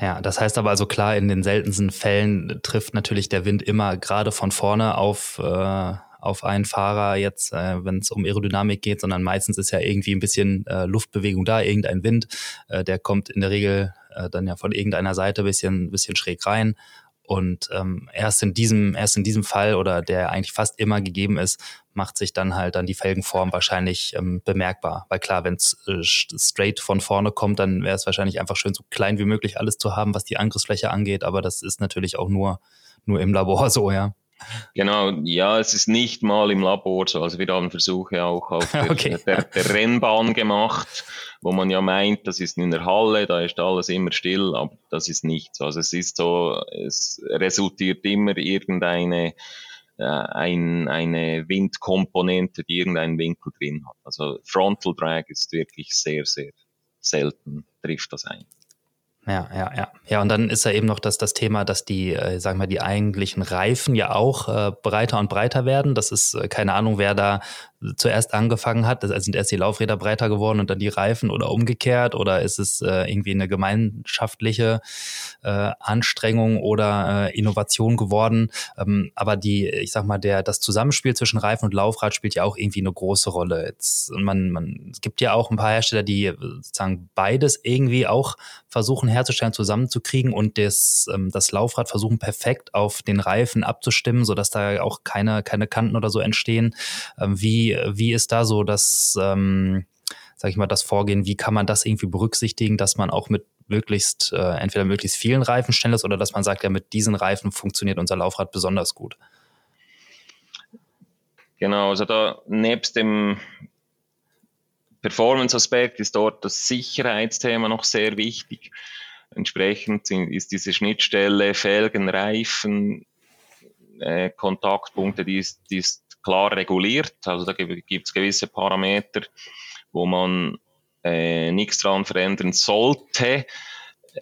Ja, das heißt aber also klar, in den seltensten Fällen trifft natürlich der Wind immer gerade von vorne auf, äh, auf einen Fahrer jetzt, äh, wenn es um Aerodynamik geht, sondern meistens ist ja irgendwie ein bisschen äh, Luftbewegung da, irgendein Wind, äh, der kommt in der Regel äh, dann ja von irgendeiner Seite ein bisschen, bisschen schräg rein und ähm, erst in diesem, erst in diesem Fall oder der eigentlich fast immer gegeben ist, macht sich dann halt dann die Felgenform wahrscheinlich ähm, bemerkbar. Weil klar, wenn es äh, straight von vorne kommt, dann wäre es wahrscheinlich einfach schön so klein wie möglich alles zu haben, was die Angriffsfläche angeht. Aber das ist natürlich auch nur, nur im Labor so, ja. Genau, ja, es ist nicht mal im Labor so. Also wir haben Versuche auch auf der, okay. der, der, Rennbahn gemacht, wo man ja meint, das ist in der Halle, da ist alles immer still, aber das ist nicht so. Also es ist so, es resultiert immer irgendeine äh, ein, eine Windkomponente, die irgendeinen Winkel drin hat. Also Frontal Drag ist wirklich sehr, sehr selten, trifft das ein. Ja, ja, ja. Ja, und dann ist ja eben noch das, das Thema, dass die, äh, sagen wir, die eigentlichen Reifen ja auch äh, breiter und breiter werden. Das ist äh, keine Ahnung, wer da zuerst angefangen hat? Also sind erst die Laufräder breiter geworden und dann die Reifen oder umgekehrt? Oder ist es äh, irgendwie eine gemeinschaftliche äh, Anstrengung oder äh, Innovation geworden? Ähm, aber die, ich sag mal, der, das Zusammenspiel zwischen Reifen und Laufrad spielt ja auch irgendwie eine große Rolle. Jetzt, man, man, es gibt ja auch ein paar Hersteller, die sozusagen beides irgendwie auch versuchen herzustellen, zusammenzukriegen und das, ähm, das Laufrad versuchen perfekt auf den Reifen abzustimmen, sodass da auch keine, keine Kanten oder so entstehen. Ähm, wie wie, ist da so das, ähm, sag ich mal, das Vorgehen? Wie kann man das irgendwie berücksichtigen, dass man auch mit möglichst, äh, entweder möglichst vielen Reifen schnell ist oder dass man sagt, ja, mit diesen Reifen funktioniert unser Laufrad besonders gut? Genau, also da nebst dem Performance-Aspekt ist dort das Sicherheitsthema noch sehr wichtig. Entsprechend ist diese Schnittstelle Felgen, Reifen, äh, Kontaktpunkte, die ist, die ist klar reguliert. Also da gibt es gewisse Parameter, wo man äh, nichts dran verändern sollte.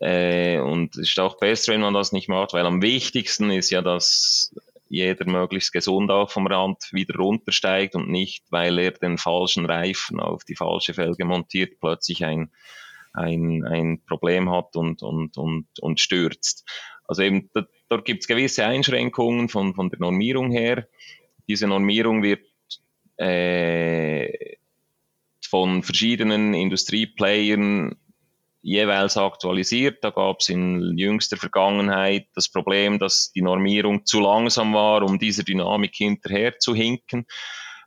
Äh, und es ist auch besser, wenn man das nicht macht, weil am wichtigsten ist ja, dass jeder möglichst gesund auch vom Rand wieder runtersteigt und nicht, weil er den falschen Reifen auf die falsche Felge montiert, plötzlich ein, ein, ein Problem hat und, und, und, und stürzt. Also eben, da, dort gibt es gewisse Einschränkungen von, von der Normierung her diese Normierung wird äh, von verschiedenen Industrieplayern jeweils aktualisiert. Da gab es in jüngster Vergangenheit das Problem, dass die Normierung zu langsam war, um dieser Dynamik hinterher zu hinken.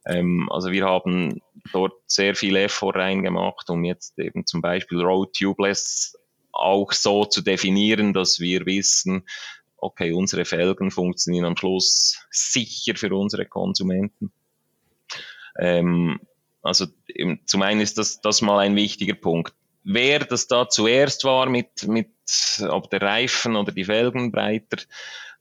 Ähm, also wir haben dort sehr viel Effort reingemacht, um jetzt eben zum Beispiel Road Tubeless auch so zu definieren, dass wir wissen, okay, unsere Felgen funktionieren am Schluss sicher für unsere Konsumenten. Ähm, also zum einen ist das, das mal ein wichtiger Punkt. Wer das da zuerst war mit, mit, ob der Reifen oder die Felgen breiter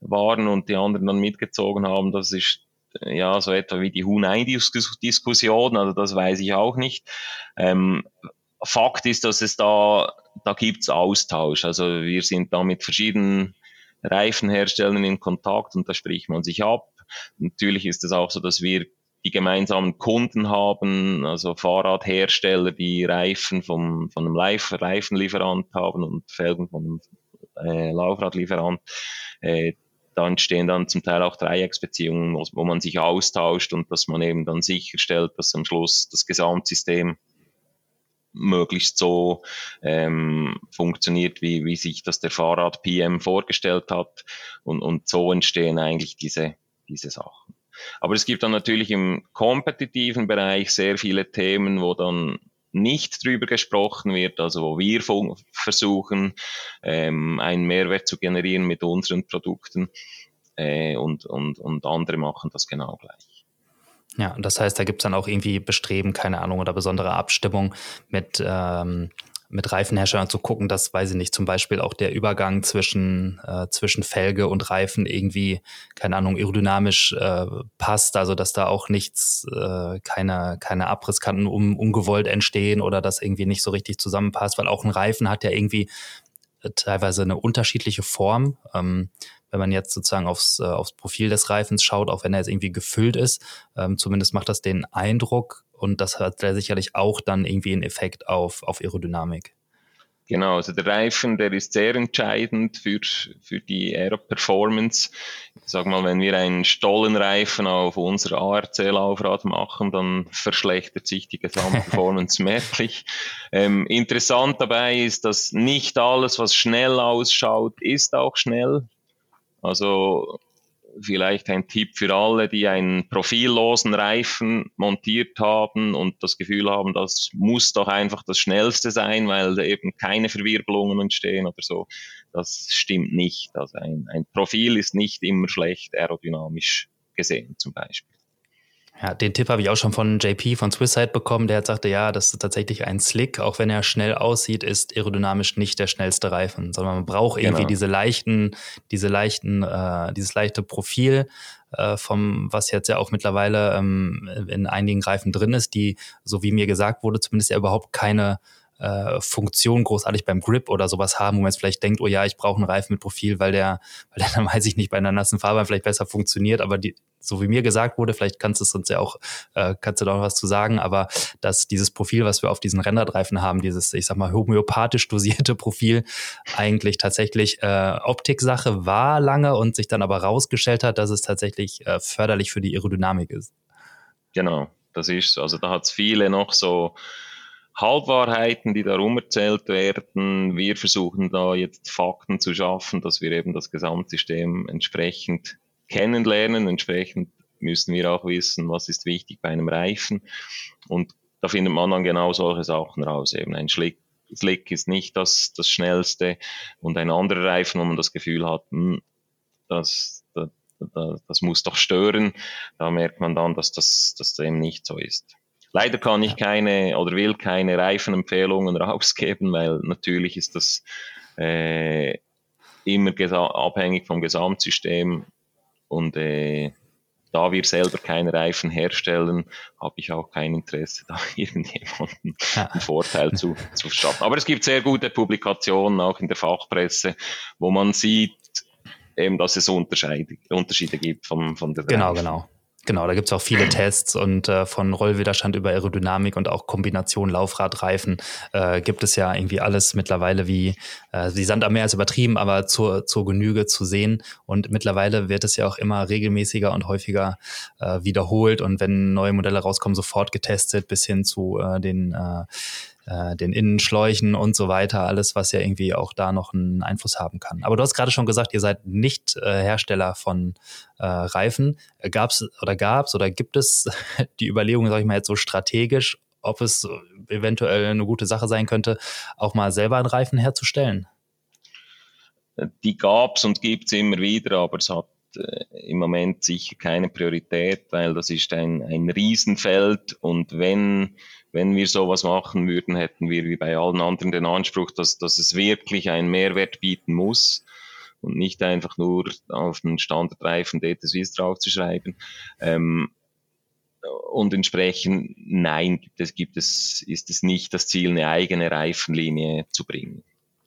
waren und die anderen dann mitgezogen haben, das ist ja so etwa wie die Huhn-Diskussion, also das weiß ich auch nicht. Ähm, Fakt ist, dass es da, da gibt's Austausch. Also wir sind da mit verschiedenen Reifenherstellern in Kontakt und da spricht man sich ab. Natürlich ist es auch so, dass wir die gemeinsamen Kunden haben, also Fahrradhersteller, die Reifen vom, von einem Reifenlieferant haben und Felgen von einem äh, Laufradlieferant. Äh, da entstehen dann zum Teil auch Dreiecksbeziehungen, wo, wo man sich austauscht und dass man eben dann sicherstellt, dass am Schluss das Gesamtsystem möglichst so ähm, funktioniert, wie, wie sich das der Fahrrad PM vorgestellt hat. Und, und so entstehen eigentlich diese, diese Sachen. Aber es gibt dann natürlich im kompetitiven Bereich sehr viele Themen, wo dann nicht drüber gesprochen wird, also wo wir versuchen, ähm, einen Mehrwert zu generieren mit unseren Produkten äh, und, und, und andere machen das genau gleich. Ja, und das heißt, da gibt es dann auch irgendwie Bestreben, keine Ahnung, oder besondere Abstimmung mit ähm, mit Reifenherstellern zu gucken, dass, weiß ich nicht, zum Beispiel auch der Übergang zwischen, äh, zwischen Felge und Reifen irgendwie, keine Ahnung, aerodynamisch äh, passt, also dass da auch nichts, äh, keine, keine Abrisskanten um, ungewollt entstehen oder das irgendwie nicht so richtig zusammenpasst, weil auch ein Reifen hat ja irgendwie äh, teilweise eine unterschiedliche Form. Ähm, wenn man jetzt sozusagen aufs, äh, aufs Profil des Reifens schaut, auch wenn er jetzt irgendwie gefüllt ist, ähm, zumindest macht das den Eindruck, und das hat sicherlich auch dann irgendwie einen Effekt auf, auf Aerodynamik. Genau, also der Reifen, der ist sehr entscheidend für, für die Aero-Performance. Ich sag mal, wenn wir einen Stollenreifen auf unser ARC-Laufrad machen, dann verschlechtert sich die Gesamtperformance merklich. Ähm, interessant dabei ist, dass nicht alles, was schnell ausschaut, ist auch schnell. Also vielleicht ein Tipp für alle, die einen profillosen Reifen montiert haben und das Gefühl haben, das muss doch einfach das Schnellste sein, weil da eben keine Verwirbelungen entstehen oder so. Das stimmt nicht. Also ein, ein Profil ist nicht immer schlecht aerodynamisch gesehen zum Beispiel. Ja, den Tipp habe ich auch schon von JP von Swisside bekommen. Der sagte, ja, das ist tatsächlich ein Slick, auch wenn er schnell aussieht, ist aerodynamisch nicht der schnellste Reifen, sondern man braucht irgendwie genau. diese leichten, diese leichten, äh, dieses leichte Profil äh, vom, was jetzt ja auch mittlerweile ähm, in einigen Reifen drin ist, die, so wie mir gesagt wurde, zumindest ja überhaupt keine äh, Funktion großartig beim Grip oder sowas haben, wo man jetzt vielleicht denkt, oh ja, ich brauche einen Reifen mit Profil, weil der, weil der dann weiß ich nicht bei einer nassen Fahrbahn vielleicht besser funktioniert, aber die, so wie mir gesagt wurde, vielleicht kannst du es uns ja auch, äh, kannst du da noch was zu sagen, aber dass dieses Profil, was wir auf diesen Rennradreifen haben, dieses, ich sag mal, homöopathisch dosierte Profil, eigentlich tatsächlich äh, Optiksache war lange und sich dann aber rausgestellt hat, dass es tatsächlich äh, förderlich für die Aerodynamik ist. Genau, das ist, also da hat es viele noch so Halbwahrheiten, die darum erzählt werden. Wir versuchen da jetzt Fakten zu schaffen, dass wir eben das Gesamtsystem entsprechend kennenlernen. Entsprechend müssen wir auch wissen, was ist wichtig bei einem Reifen. Und da findet man dann genau solche Sachen raus. Eben ein Schlick, Slick ist nicht das, das schnellste und ein anderer Reifen, wo man das Gefühl hat, hm, das, das, das muss doch stören. Da merkt man dann, dass das, dass das eben nicht so ist. Leider kann ich keine oder will keine Reifenempfehlungen rausgeben, weil natürlich ist das äh, immer abhängig vom Gesamtsystem und äh, da wir selber keine Reifen herstellen, habe ich auch kein Interesse, da irgendjemanden einen Vorteil zu, zu schaffen. Aber es gibt sehr gute Publikationen, auch in der Fachpresse, wo man sieht, eben, dass es Unterschiede, Unterschiede gibt von, von der Genau, Reifen. genau. Genau, da gibt es auch viele Tests und äh, von Rollwiderstand über Aerodynamik und auch Kombination Laufradreifen äh, gibt es ja irgendwie alles mittlerweile wie, äh, wie Sand am Meer ist übertrieben, aber zur, zur Genüge zu sehen. Und mittlerweile wird es ja auch immer regelmäßiger und häufiger äh, wiederholt und wenn neue Modelle rauskommen, sofort getestet bis hin zu äh, den äh, äh, den Innenschläuchen und so weiter, alles, was ja irgendwie auch da noch einen Einfluss haben kann. Aber du hast gerade schon gesagt, ihr seid nicht äh, Hersteller von äh, Reifen. Gab es oder gab es oder gibt es die Überlegung, sage ich mal jetzt so strategisch, ob es eventuell eine gute Sache sein könnte, auch mal selber einen Reifen herzustellen? Die gab es und gibt es immer wieder, aber es hat äh, im Moment sicher keine Priorität, weil das ist ein, ein Riesenfeld und wenn wenn wir sowas machen würden, hätten wir wie bei allen anderen den Anspruch, dass, dass es wirklich einen Mehrwert bieten muss und nicht einfach nur auf den Standardreifen DT Swiss draufzuschreiben. Ähm, und entsprechend, nein, gibt es, gibt es, ist es nicht das Ziel, eine eigene Reifenlinie zu bringen.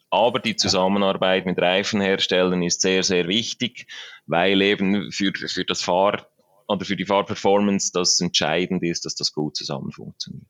Aber die Zusammenarbeit mit Reifenherstellern ist sehr, sehr wichtig, weil eben für, für das Fahr- oder für die Fahrperformance das entscheidend ist, dass das gut zusammen funktioniert.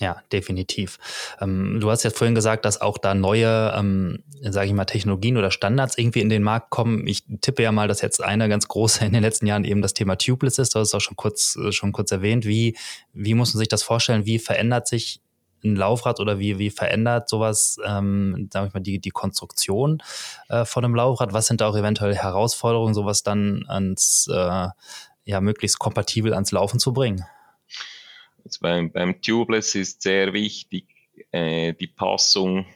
Ja, definitiv. Ähm, du hast ja vorhin gesagt, dass auch da neue, ähm, sage ich mal, Technologien oder Standards irgendwie in den Markt kommen. Ich tippe ja mal, dass jetzt eine ganz große in den letzten Jahren eben das Thema Tubeless ist. Du hast es auch schon kurz, äh, schon kurz erwähnt. Wie, wie muss man sich das vorstellen? Wie verändert sich ein Laufrad oder wie, wie verändert sowas, ähm, sag ich mal, die, die Konstruktion äh, von einem Laufrad? Was sind da auch eventuell Herausforderungen, sowas dann ans, äh, ja, möglichst kompatibel ans Laufen zu bringen? Also beim, beim Tubeless ist sehr wichtig äh, die Passung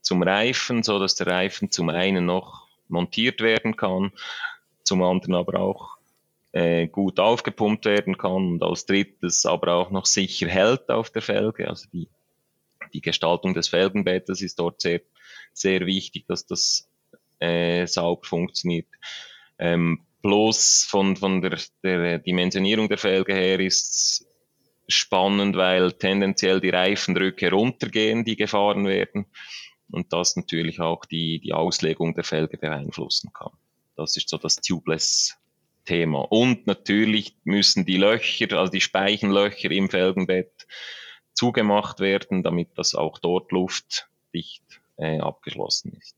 zum Reifen, so dass der Reifen zum einen noch montiert werden kann, zum anderen aber auch äh, gut aufgepumpt werden kann und als drittes aber auch noch sicher hält auf der Felge. Also die, die Gestaltung des Felgenbettes ist dort sehr, sehr wichtig, dass das äh, sauber funktioniert. Ähm, bloß von, von der, der Dimensionierung der Felge her ist spannend, weil tendenziell die Reifendrücke runtergehen, die gefahren werden und das natürlich auch die, die Auslegung der Felge beeinflussen kann. Das ist so das Tubeless-Thema. Und natürlich müssen die Löcher, also die Speichenlöcher im Felgenbett zugemacht werden, damit das auch dort luftdicht äh, abgeschlossen ist.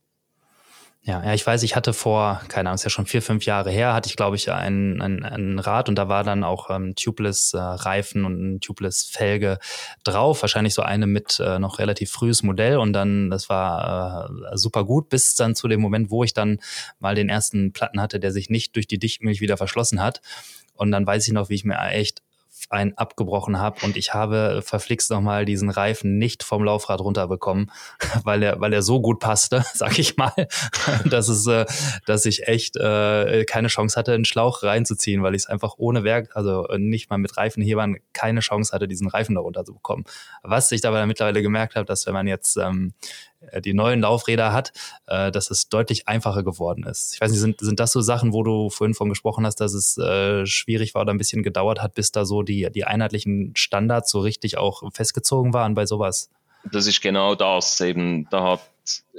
Ja, ja, ich weiß, ich hatte vor, keine Ahnung, ist ja schon vier, fünf Jahre her, hatte ich, glaube ich, ein, ein, ein Rad und da war dann auch ähm, Tubeless-Reifen äh, und ein Tubeless-Felge drauf. Wahrscheinlich so eine mit äh, noch relativ frühes Modell und dann, das war äh, super gut, bis dann zu dem Moment, wo ich dann mal den ersten Platten hatte, der sich nicht durch die Dichtmilch wieder verschlossen hat. Und dann weiß ich noch, wie ich mir echt einen abgebrochen habe und ich habe verflixt nochmal diesen Reifen nicht vom Laufrad runterbekommen, weil er, weil er so gut passte, sag ich mal, dass es, äh, dass ich echt äh, keine Chance hatte, einen Schlauch reinzuziehen, weil ich es einfach ohne Werk, also nicht mal mit Reifenhebern, keine Chance hatte, diesen Reifen darunter zu bekommen. Was ich aber mittlerweile gemerkt habe, dass wenn man jetzt ähm, äh, die neuen Laufräder hat, äh, dass es deutlich einfacher geworden ist. Ich weiß nicht, sind, sind das so Sachen, wo du vorhin von gesprochen hast, dass es äh, schwierig war oder ein bisschen gedauert hat, bis da so die, die einheitlichen Standards so richtig auch festgezogen waren bei sowas? Das ist genau das. Eben, da hat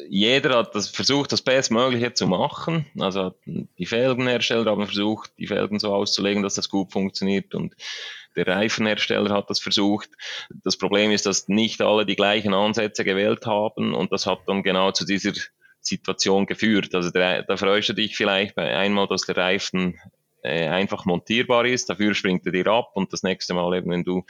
jeder hat das versucht, das Bestmögliche zu machen. Also die Felgenhersteller haben versucht, die Felgen so auszulegen, dass das gut funktioniert und der Reifenhersteller hat das versucht. Das Problem ist, dass nicht alle die gleichen Ansätze gewählt haben und das hat dann genau zu dieser Situation geführt. Also der, da freust du dich vielleicht bei einmal, dass der Reifen äh, einfach montierbar ist, dafür springt er dir ab und das nächste Mal eben, wenn du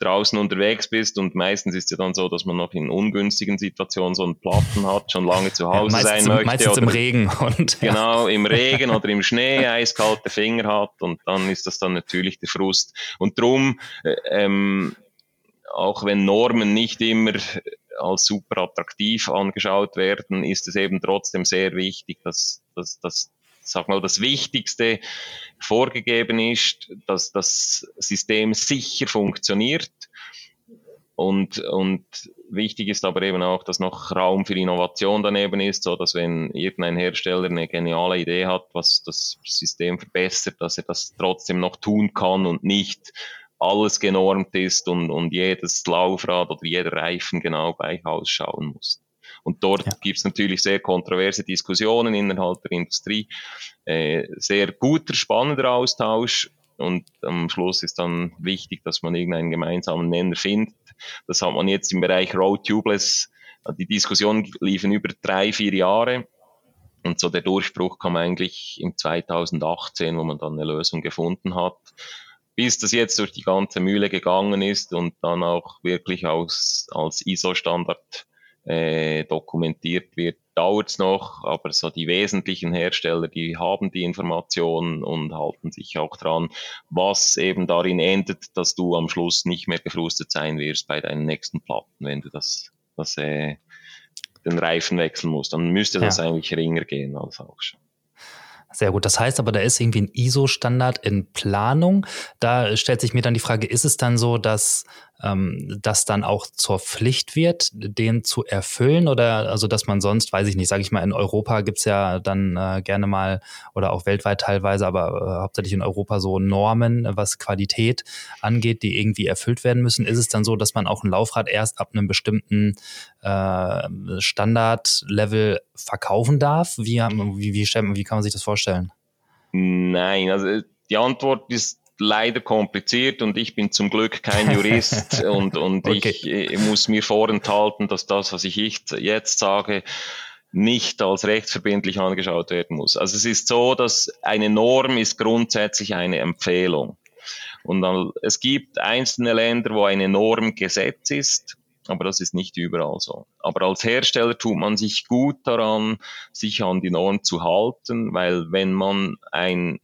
draußen unterwegs bist und meistens ist es ja dann so, dass man noch in ungünstigen Situationen so einen Platten hat, schon lange zu Hause ja, sein möchte. Meistens oder, im Regen. Und, ja. Genau, im Regen oder im Schnee eiskalte Finger hat und dann ist das dann natürlich der Frust. Und drum, äh, ähm, auch wenn Normen nicht immer als super attraktiv angeschaut werden, ist es eben trotzdem sehr wichtig, dass, dass, dass sag mal, das Wichtigste vorgegeben ist, dass das System sicher funktioniert. Und, und wichtig ist aber eben auch, dass noch Raum für Innovation daneben ist, so dass wenn irgendein Hersteller eine geniale Idee hat, was das System verbessert, dass er das trotzdem noch tun kann und nicht alles genormt ist und, und jedes Laufrad oder jeder Reifen genau gleich ausschauen muss. Und dort ja. gibt es natürlich sehr kontroverse Diskussionen innerhalb der Industrie. Äh, sehr guter, spannender Austausch. und am Schluss ist dann wichtig, dass man irgendeinen gemeinsamen Nenner findet. Das hat man jetzt im Bereich Road Tubeless, die Diskussion liefen über drei, vier Jahre und so der Durchbruch kam eigentlich im 2018, wo man dann eine Lösung gefunden hat. Bis das jetzt durch die ganze Mühle gegangen ist und dann auch wirklich aus, als ISO-Standard äh, dokumentiert wird, dauert es noch, aber so die wesentlichen Hersteller, die haben die Informationen und halten sich auch dran, was eben darin endet, dass du am Schluss nicht mehr gefrustet sein wirst bei deinen nächsten Platten, wenn du das, das äh, den Reifen wechseln musst. Dann müsste das ja. eigentlich ringer gehen als auch schon. Sehr gut. Das heißt aber, da ist irgendwie ein ISO-Standard in Planung. Da stellt sich mir dann die Frage, ist es dann so, dass ähm, das dann auch zur Pflicht wird, den zu erfüllen? Oder also, dass man sonst, weiß ich nicht, sage ich mal, in Europa gibt's ja dann äh, gerne mal oder auch weltweit teilweise, aber äh, hauptsächlich in Europa so Normen, was Qualität angeht, die irgendwie erfüllt werden müssen. Ist es dann so, dass man auch ein Laufrad erst ab einem bestimmten äh, Standardlevel verkaufen darf? Wie, wie, wie, wie kann man sich das vorstellen? Nein, also die Antwort ist leider kompliziert und ich bin zum Glück kein Jurist und, und okay. ich, ich, muss mir vorenthalten, dass das, was ich jetzt sage, nicht als rechtsverbindlich angeschaut werden muss. Also es ist so, dass eine Norm ist grundsätzlich eine Empfehlung. Und dann, es gibt einzelne Länder, wo eine Norm Gesetz ist, aber das ist nicht überall so. Aber als Hersteller tut man sich gut daran, sich an die Norm zu halten, weil wenn man ein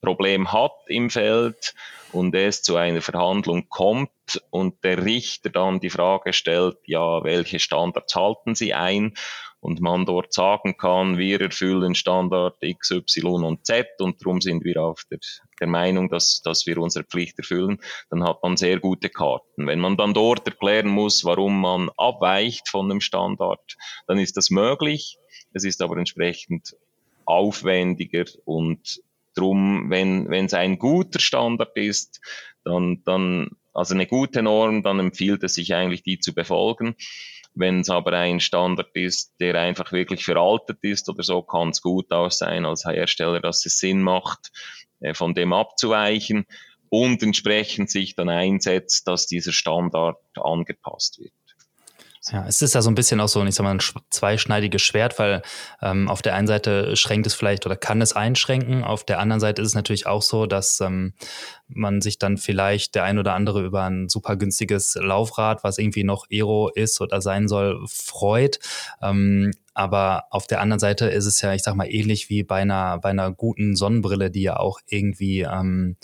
Problem hat im Feld und es zu einer Verhandlung kommt und der Richter dann die Frage stellt, ja, welche Standards halten Sie ein? Und man dort sagen kann, wir erfüllen Standard X, Y und Z und darum sind wir auf der, der Meinung, dass, dass wir unsere Pflicht erfüllen, dann hat man sehr gute Karten. Wenn man dann dort erklären muss, warum man abweicht von dem Standard, dann ist das möglich. Es ist aber entsprechend aufwendiger und Drum, wenn es ein guter Standard ist, dann dann also eine gute Norm, dann empfiehlt es sich eigentlich, die zu befolgen. Wenn es aber ein Standard ist, der einfach wirklich veraltet ist oder so, kann es gut aus sein als Hersteller, dass es Sinn macht, äh, von dem abzuweichen und entsprechend sich dann einsetzt, dass dieser Standard angepasst wird. Ja, es ist ja so ein bisschen auch so, ich sag mal, ein zweischneidiges Schwert, weil ähm, auf der einen Seite schränkt es vielleicht oder kann es einschränken, auf der anderen Seite ist es natürlich auch so, dass ähm, man sich dann vielleicht der ein oder andere über ein super günstiges Laufrad, was irgendwie noch Aero ist oder sein soll, freut. Ähm, aber auf der anderen Seite ist es ja, ich sag mal, ähnlich wie bei einer, bei einer guten Sonnenbrille, die ja auch irgendwie ähm,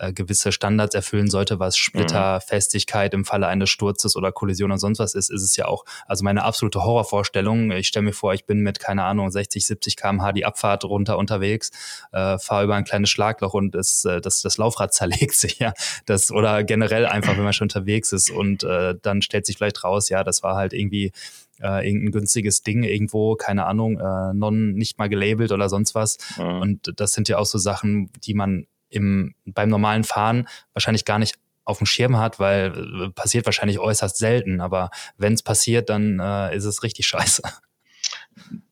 äh, gewisse Standards erfüllen sollte, was Splitterfestigkeit im Falle eines Sturzes oder Kollision und sonst was ist, ist es ja auch, also meine absolute Horrorvorstellung. Ich stelle mir vor, ich bin mit, keine Ahnung, 60, 70 kmh die Abfahrt runter unterwegs, äh, fahre über ein kleines Schlagloch und es, äh, das, das Laufrad zerlegt sich, ja. Das, oder generell einfach, wenn man schon unterwegs ist und äh, dann stellt sich vielleicht raus, ja, das war halt irgendwie äh, irgendein günstiges Ding irgendwo, keine Ahnung, äh, non nicht mal gelabelt oder sonst was. Mhm. Und das sind ja auch so Sachen, die man im, beim normalen Fahren wahrscheinlich gar nicht auf dem Schirm hat, weil äh, passiert wahrscheinlich äußerst selten. Aber wenn es passiert, dann äh, ist es richtig scheiße.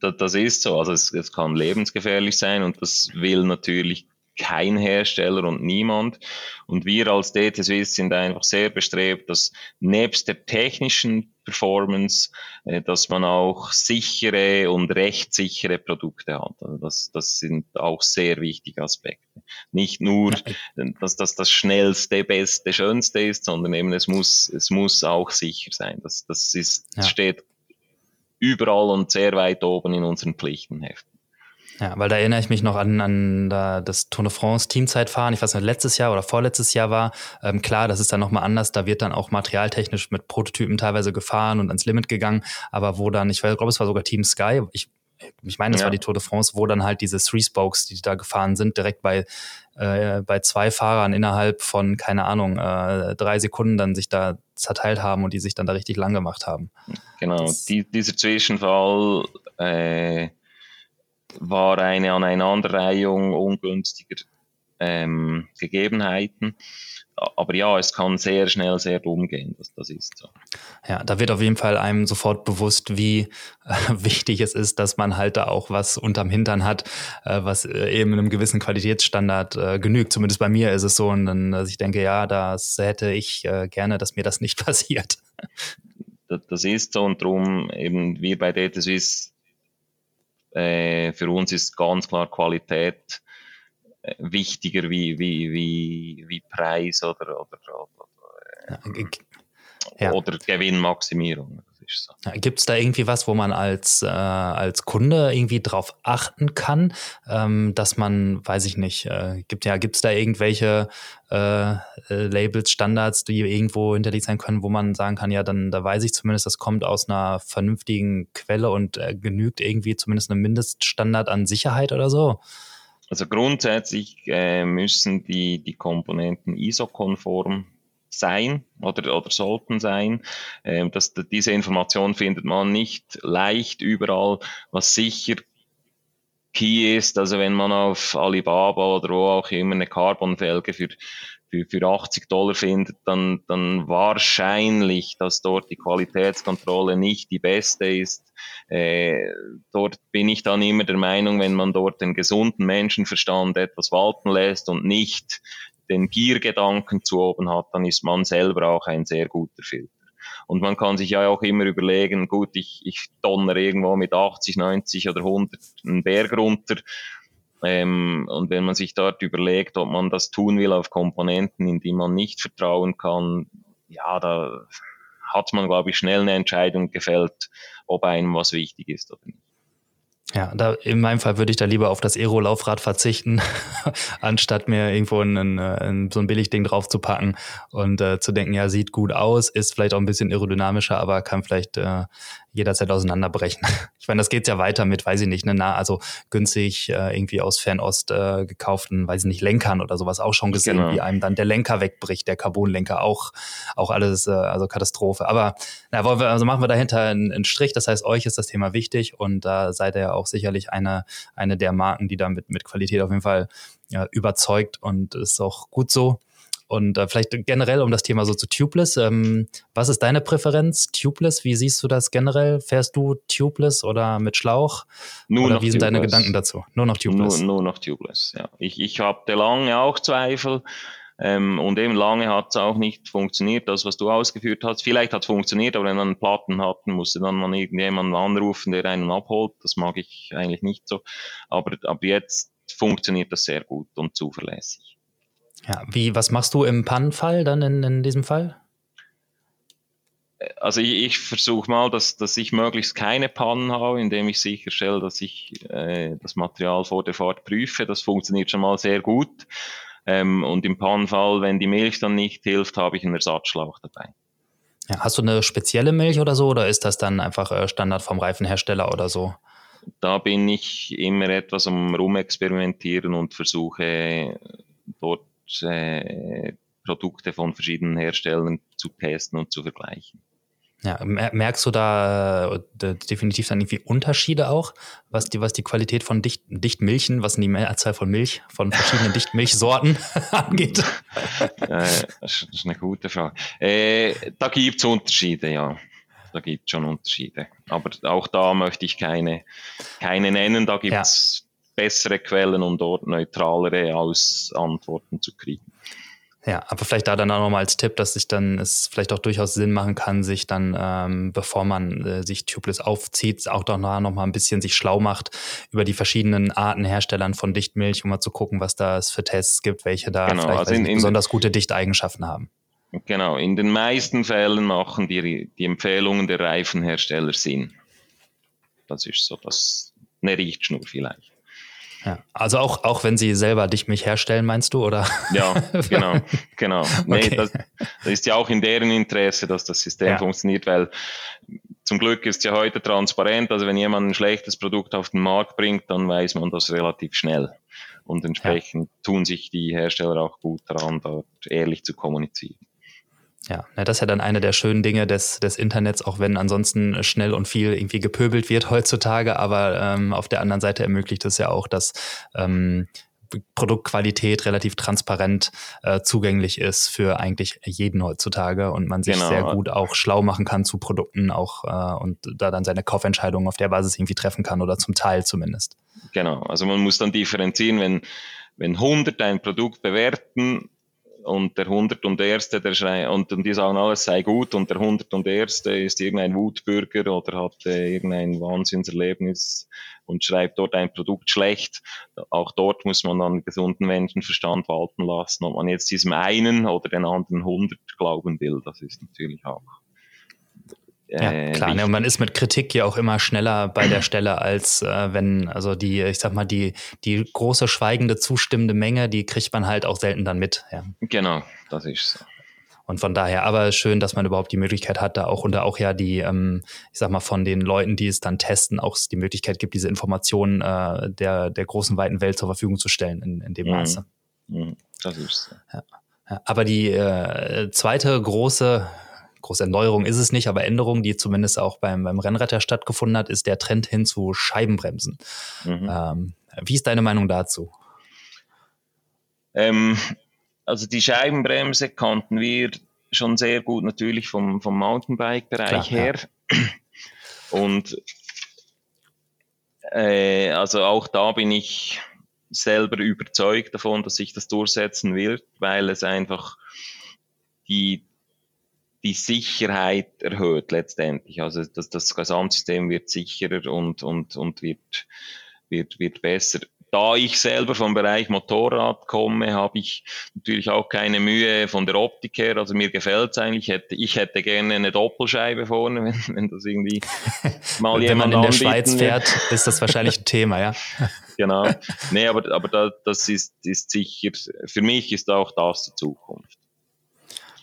Das, das ist so. Also es, es kann lebensgefährlich sein und das will natürlich kein Hersteller und niemand. Und wir als DT Swiss sind einfach sehr bestrebt, dass nebst der technischen Performance, äh, dass man auch sichere und rechtssichere Produkte hat. Also das, das sind auch sehr wichtige Aspekte. Nicht nur, dass das das schnellste, beste, schönste ist, sondern eben es muss, es muss auch sicher sein. Das, das ist, ja. steht überall und sehr weit oben in unseren Pflichtenheften. Ja, weil da erinnere ich mich noch an, an das Tour de France Teamzeitfahren. Ich weiß nicht, letztes Jahr oder vorletztes Jahr war. Ähm, klar, das ist dann nochmal anders. Da wird dann auch materialtechnisch mit Prototypen teilweise gefahren und ans Limit gegangen. Aber wo dann, ich glaube, es war sogar Team Sky. Ich, ich meine, das ja. war die Tour de France, wo dann halt diese Three Spokes, die da gefahren sind, direkt bei, äh, bei zwei Fahrern innerhalb von, keine Ahnung, äh, drei Sekunden dann sich da zerteilt haben und die sich dann da richtig lang gemacht haben. Genau, die, dieser Zwischenfall äh, war eine Aneinanderreihung ungünstiger ähm, Gegebenheiten. aber ja, es kann sehr schnell sehr umgehen, das, das ist so. Ja, da wird auf jeden Fall einem sofort bewusst, wie äh, wichtig es ist, dass man halt da auch was unterm Hintern hat, äh, was äh, eben einem gewissen Qualitätsstandard äh, genügt. Zumindest bei mir ist es so. Und dann, dass ich denke, ja, das hätte ich äh, gerne, dass mir das nicht passiert. Das, das ist so und darum eben wir bei Data Swiss, äh, für uns ist ganz klar Qualität wichtiger wie, wie, wie, wie Preis oder, oder, oder, ja. oder Gewinnmaximierung. So. Gibt es da irgendwie was, wo man als, äh, als Kunde irgendwie drauf achten kann, ähm, dass man, weiß ich nicht, äh, gibt ja, gibt es da irgendwelche äh, äh, Labels, Standards, die irgendwo hinterlegt sein können, wo man sagen kann, ja, dann da weiß ich zumindest, das kommt aus einer vernünftigen Quelle und äh, genügt irgendwie zumindest einem Mindeststandard an Sicherheit oder so? Also grundsätzlich äh, müssen die, die Komponenten ISO-konform sein oder, oder sollten sein. Ähm, das, diese Information findet man nicht leicht überall, was sicher key ist. Also wenn man auf Alibaba oder wo auch immer eine Carbon-Felge für für, für 80 Dollar findet, dann, dann wahrscheinlich, dass dort die Qualitätskontrolle nicht die beste ist. Äh, dort bin ich dann immer der Meinung, wenn man dort den gesunden Menschenverstand etwas walten lässt und nicht den Giergedanken zu oben hat, dann ist man selber auch ein sehr guter Filter. Und man kann sich ja auch immer überlegen, gut, ich, ich donner irgendwo mit 80, 90 oder 100 einen Berg runter ähm, und wenn man sich dort überlegt, ob man das tun will auf Komponenten, in die man nicht vertrauen kann, ja, da hat man, glaube ich, schnell eine Entscheidung gefällt, ob einem was wichtig ist oder nicht. Ja, da in meinem Fall würde ich da lieber auf das Aero-Laufrad verzichten, anstatt mir irgendwo ein, ein, so ein Billigding drauf zu packen und äh, zu denken, ja, sieht gut aus, ist vielleicht auch ein bisschen aerodynamischer, aber kann vielleicht äh, jederzeit auseinanderbrechen. Ich meine, das geht ja weiter mit, weiß ich nicht, ne, na, also günstig äh, irgendwie aus Fernost äh, gekauften, weiß ich nicht, Lenkern oder sowas auch schon gesehen, genau. wie einem dann der Lenker wegbricht, der Carbonlenker auch, auch alles, äh, also Katastrophe. Aber na, wollen wir, also machen wir dahinter einen, einen Strich. Das heißt, euch ist das Thema wichtig und da seid ihr ja auch sicherlich eine, eine der Marken, die da mit, mit Qualität auf jeden Fall ja, überzeugt und ist auch gut so. Und äh, vielleicht generell um das Thema so zu Tubeless. Ähm, was ist deine Präferenz? Tubeless, wie siehst du das generell? Fährst du Tubeless oder mit Schlauch? Nur oder noch wie sind tubeless. deine Gedanken dazu? Nur noch Tubeless? Nur, nur noch Tubeless, ja. Ich, ich hatte lange auch Zweifel. Ähm, und eben lange hat es auch nicht funktioniert, das, was du ausgeführt hast. Vielleicht hat es funktioniert, aber wenn man Platten hatten, musste dann mal irgendjemanden anrufen, der einen abholt. Das mag ich eigentlich nicht so. Aber ab jetzt funktioniert das sehr gut und zuverlässig. Ja, wie, was machst du im Pannenfall dann in, in diesem Fall? Also ich, ich versuche mal, dass, dass ich möglichst keine Pannen habe, indem ich sicherstelle, dass ich äh, das Material vor der Fahrt prüfe. Das funktioniert schon mal sehr gut. Ähm, und im Pannenfall, wenn die Milch dann nicht hilft, habe ich einen Ersatzschlauch dabei. Ja, hast du eine spezielle Milch oder so oder ist das dann einfach äh, Standard vom Reifenhersteller oder so? Da bin ich immer etwas am Rumexperimentieren und versuche dort äh, Produkte von verschiedenen Herstellern zu testen und zu vergleichen. Ja, merkst du da äh, definitiv dann irgendwie Unterschiede auch, was die, was die Qualität von Dicht, Dichtmilchen, was die Mehrzahl von Milch, von verschiedenen Dichtmilchsorten angeht? Äh, das ist eine gute Frage. Äh, da gibt es Unterschiede, ja. Da gibt es schon Unterschiede. Aber auch da möchte ich keine, keine nennen. Da gibt es ja bessere Quellen, um dort neutralere Aus Antworten zu kriegen. Ja, aber vielleicht da dann auch nochmal als Tipp, dass sich dann es vielleicht auch durchaus Sinn machen kann, sich dann, ähm, bevor man äh, sich Tubeless aufzieht, auch doch noch mal ein bisschen sich schlau macht über die verschiedenen Arten Herstellern von Dichtmilch, um mal zu gucken, was da es für Tests gibt, welche da genau, vielleicht also in, in, besonders gute Dichteigenschaften haben. Genau, in den meisten Fällen machen die, die Empfehlungen der Reifenhersteller Sinn. Das ist so das, eine Richtschnur vielleicht. Ja. Also auch, auch wenn sie selber dich mich herstellen, meinst du, oder? Ja, genau, genau. Nee, okay. das, das, ist ja auch in deren Interesse, dass das System ja. funktioniert, weil zum Glück ist ja heute transparent, also wenn jemand ein schlechtes Produkt auf den Markt bringt, dann weiß man das relativ schnell. Und entsprechend ja. tun sich die Hersteller auch gut daran, dort ehrlich zu kommunizieren. Ja, das ist ja dann eine der schönen Dinge des, des Internets, auch wenn ansonsten schnell und viel irgendwie gepöbelt wird heutzutage. Aber ähm, auf der anderen Seite ermöglicht es ja auch, dass ähm, Produktqualität relativ transparent äh, zugänglich ist für eigentlich jeden heutzutage und man sich genau. sehr gut auch schlau machen kann zu Produkten auch äh, und da dann seine Kaufentscheidungen auf der Basis irgendwie treffen kann oder zum Teil zumindest. Genau, also man muss dann differenzieren, wenn, wenn 100 ein Produkt bewerten, und der 100 und Erste, der schreit, und, und die sagen, alles sei gut und der 100 und Erste ist irgendein Wutbürger oder hat äh, irgendein Wahnsinnserlebnis und schreibt dort ein Produkt schlecht. Auch dort muss man dann gesunden Menschenverstand walten lassen, ob man jetzt diesem einen oder den anderen 100 glauben will. Das ist natürlich auch ja, äh, klar. Ne, und man ist mit Kritik ja auch immer schneller bei der Stelle, als äh, wenn, also die, ich sag mal, die, die große schweigende, zustimmende Menge, die kriegt man halt auch selten dann mit. Ja. Genau, das ist so. Und von daher, aber schön, dass man überhaupt die Möglichkeit hat, da auch und da auch ja die, ähm, ich sag mal, von den Leuten, die es dann testen, auch die Möglichkeit gibt, diese Informationen äh, der, der großen, weiten Welt zur Verfügung zu stellen in, in dem mhm. Maße. Mhm. Das ist so. Ja. Aber die äh, zweite große große Erneuerung ist es nicht, aber Änderung, die zumindest auch beim, beim Rennretter stattgefunden hat, ist der Trend hin zu Scheibenbremsen. Mhm. Ähm, wie ist deine Meinung dazu? Ähm, also die Scheibenbremse kannten wir schon sehr gut natürlich vom, vom Mountainbike-Bereich her. Ja. Und äh, also auch da bin ich selber überzeugt davon, dass sich das durchsetzen wird, weil es einfach die, die Sicherheit erhöht letztendlich. Also das, das Gesamtsystem wird sicherer und, und, und wird, wird, wird besser. Da ich selber vom Bereich Motorrad komme, habe ich natürlich auch keine Mühe von der Optik her. Also mir gefällt es eigentlich. Ich hätte, ich hätte gerne eine Doppelscheibe vorne, wenn, wenn das irgendwie mal jemand Wenn man in der Schweiz fährt, ist das wahrscheinlich ein Thema, ja. genau. Nee, aber, aber da, das ist, ist sicher, für mich ist auch das die Zukunft.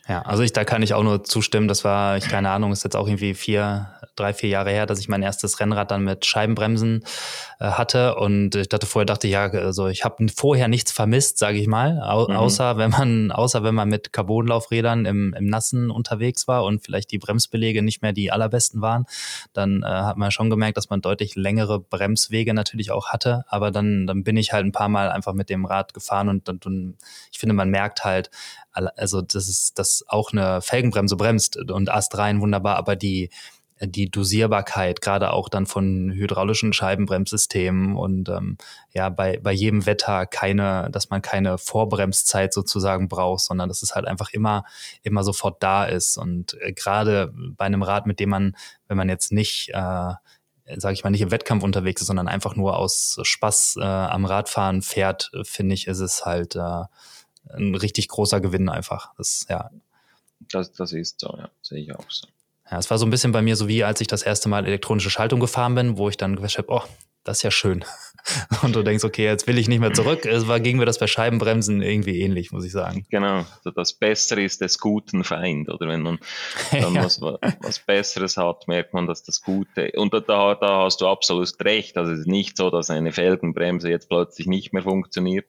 Ja, also ich, da kann ich auch nur zustimmen. Das war, ich keine Ahnung, ist jetzt auch irgendwie vier, drei, vier Jahre her, dass ich mein erstes Rennrad dann mit Scheibenbremsen äh, hatte. Und ich dachte vorher, dachte ja, also ich habe vorher nichts vermisst, sage ich mal, au mhm. außer wenn man, außer wenn man mit Carbonlaufrädern im, im Nassen unterwegs war und vielleicht die Bremsbelege nicht mehr die allerbesten waren, dann äh, hat man schon gemerkt, dass man deutlich längere Bremswege natürlich auch hatte. Aber dann, dann bin ich halt ein paar Mal einfach mit dem Rad gefahren und, und, und ich finde, man merkt halt, also das ist, dass auch eine Felgenbremse bremst und Ast rein wunderbar, aber die die Dosierbarkeit, gerade auch dann von hydraulischen Scheibenbremssystemen und ähm, ja, bei, bei jedem Wetter keine, dass man keine Vorbremszeit sozusagen braucht, sondern dass es halt einfach immer, immer sofort da ist. Und äh, gerade bei einem Rad, mit dem man, wenn man jetzt nicht, äh, sage ich mal, nicht im Wettkampf unterwegs ist, sondern einfach nur aus Spaß äh, am Radfahren fährt, finde ich, ist es halt äh, ein richtig großer Gewinn einfach. Das, ja. Das, das ist so, ja, sehe ich auch so. Ja, es war so ein bisschen bei mir so wie, als ich das erste Mal elektronische Schaltung gefahren bin, wo ich dann gesagt habe, oh, das ist ja schön. Und du denkst, okay, jetzt will ich nicht mehr zurück. Es war, ging mir das bei Scheibenbremsen irgendwie ähnlich, muss ich sagen. Genau, das Bessere ist des guten Feind. Oder wenn man dann ja. was, was Besseres hat, merkt man, dass das Gute. Und da, da hast du absolut recht. Also es ist nicht so, dass eine Felgenbremse jetzt plötzlich nicht mehr funktioniert.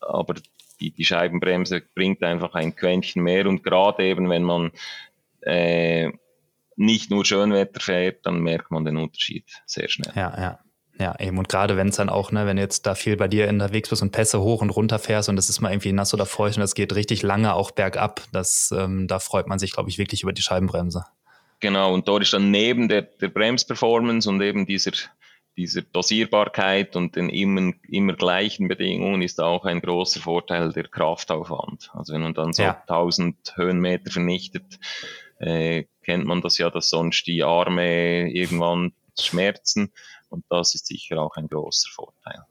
Aber die, die Scheibenbremse bringt einfach ein Quäntchen mehr und gerade eben, wenn man äh, nicht nur Schönwetter fährt, dann merkt man den Unterschied sehr schnell. Ja, ja. Ja, eben. Und gerade wenn es dann auch, ne, wenn jetzt da viel bei dir unterwegs bist und Pässe hoch und runter fährst und das ist mal irgendwie nass oder feucht und das geht richtig lange auch bergab, das, ähm, da freut man sich, glaube ich, wirklich über die Scheibenbremse. Genau, und dort ist dann neben der, der Bremsperformance und eben dieser dieser Dosierbarkeit und den immer, immer gleichen Bedingungen ist auch ein großer Vorteil der Kraftaufwand. Also wenn man dann so ja. 1000 Höhenmeter vernichtet, äh, kennt man das ja, dass sonst die Arme irgendwann schmerzen und das ist sicher auch ein großer Vorteil.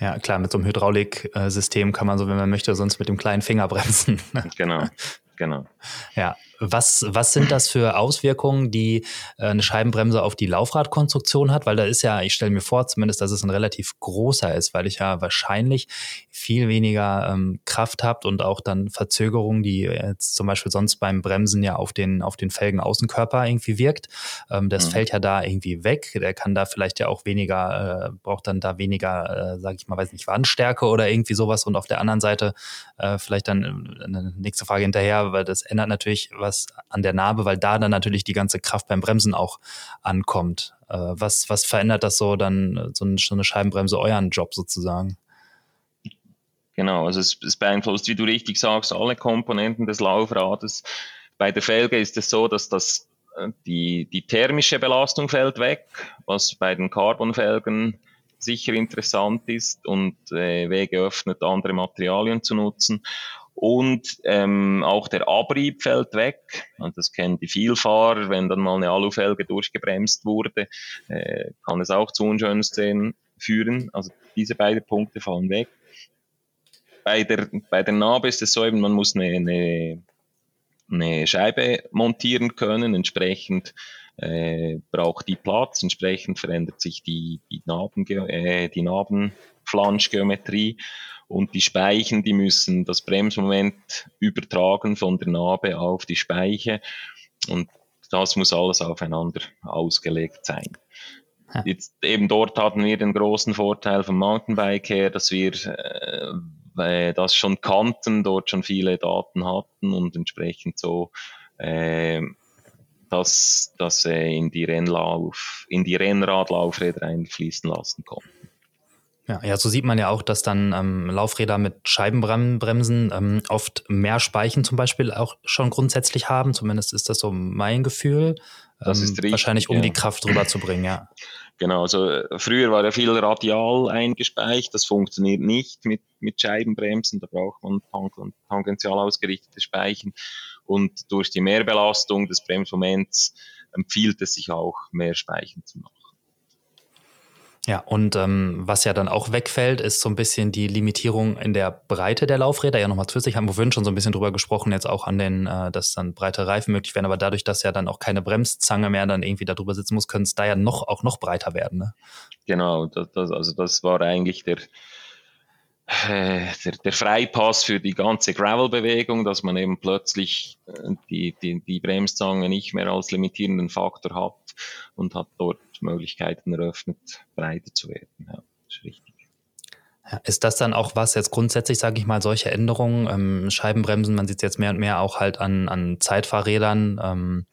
Ja, klar, mit so einem Hydrauliksystem kann man so, wenn man möchte, sonst mit dem kleinen Finger bremsen. genau, genau. Ja, was, was sind das für Auswirkungen, die äh, eine Scheibenbremse auf die Laufradkonstruktion hat? Weil da ist ja, ich stelle mir vor zumindest, dass es ein relativ großer ist, weil ich ja wahrscheinlich viel weniger ähm, Kraft habt und auch dann Verzögerungen, die jetzt zum Beispiel sonst beim Bremsen ja auf den, auf den Felgenaußenkörper irgendwie wirkt. Ähm, das mhm. fällt ja da irgendwie weg. Der kann da vielleicht ja auch weniger, äh, braucht dann da weniger, äh, sage ich mal, weiß nicht, Wandstärke oder irgendwie sowas. Und auf der anderen Seite äh, vielleicht dann äh, eine nächste Frage hinterher, weil das ändert natürlich was was an der Narbe, weil da dann natürlich die ganze Kraft beim Bremsen auch ankommt. Äh, was, was verändert das so dann, so eine Scheibenbremse, euren Job sozusagen? Genau, also es, es beeinflusst, wie du richtig sagst, alle Komponenten des Laufrades. Bei der Felge ist es so, dass das, äh, die, die thermische Belastung fällt weg, was bei den Carbonfelgen sicher interessant ist und äh, Wege öffnet, andere Materialien zu nutzen. Und ähm, auch der Abrieb fällt weg. Und das kennen die Vielfahrer. Wenn dann mal eine Alufelge durchgebremst wurde, äh, kann es auch zu unschönen Szenen führen. Also diese beiden Punkte fallen weg. Bei der, bei der Narbe ist es so eben, man muss eine, eine, eine Scheibe montieren können. Entsprechend äh, braucht die Platz, entsprechend verändert sich die, die, Narben, äh, die Narbenflanschgeometrie und die Speichen, die müssen das Bremsmoment übertragen von der Narbe auf die Speiche und das muss alles aufeinander ausgelegt sein. Ja. Jetzt eben dort hatten wir den großen Vorteil vom Mountainbike her, dass wir äh, das schon kannten, dort schon viele Daten hatten und entsprechend so äh, das, das äh, in die Rennlauf, in die Rennradlaufräder einfließen lassen konnten. Ja, ja, so sieht man ja auch, dass dann ähm, Laufräder mit Scheibenbremsen ähm, oft mehr Speichen zum Beispiel auch schon grundsätzlich haben. Zumindest ist das so mein Gefühl. Das ist ähm, richtig, wahrscheinlich, um ja. die Kraft rüberzubringen, ja. Genau, also äh, früher war ja viel radial eingespeicht, das funktioniert nicht mit, mit Scheibenbremsen, da braucht man tang tangential ausgerichtete Speichen und durch die Mehrbelastung des Bremsmoments empfiehlt es sich auch, mehr Speichen zu machen. Ja, und ähm, was ja dann auch wegfällt, ist so ein bisschen die Limitierung in der Breite der Laufräder. Ja, nochmal zusätzlich haben wir vorhin schon so ein bisschen drüber gesprochen, jetzt auch an den, äh, dass dann breite Reifen möglich werden, aber dadurch, dass ja dann auch keine Bremszange mehr dann irgendwie da drüber sitzen muss, können es da ja noch auch noch breiter werden. Ne? Genau, das, das, also das war eigentlich der, der, der Freipass für die ganze Gravel-Bewegung, dass man eben plötzlich äh, die, die, die Bremszange nicht mehr als limitierenden Faktor hat und hat dort Möglichkeiten eröffnet, breiter zu werden. Ja, ist richtig. Ist das dann auch was jetzt grundsätzlich, sage ich mal, solche Änderungen, ähm, Scheibenbremsen, man sieht es jetzt mehr und mehr auch halt an, an Zeitfahrrädern, ähm,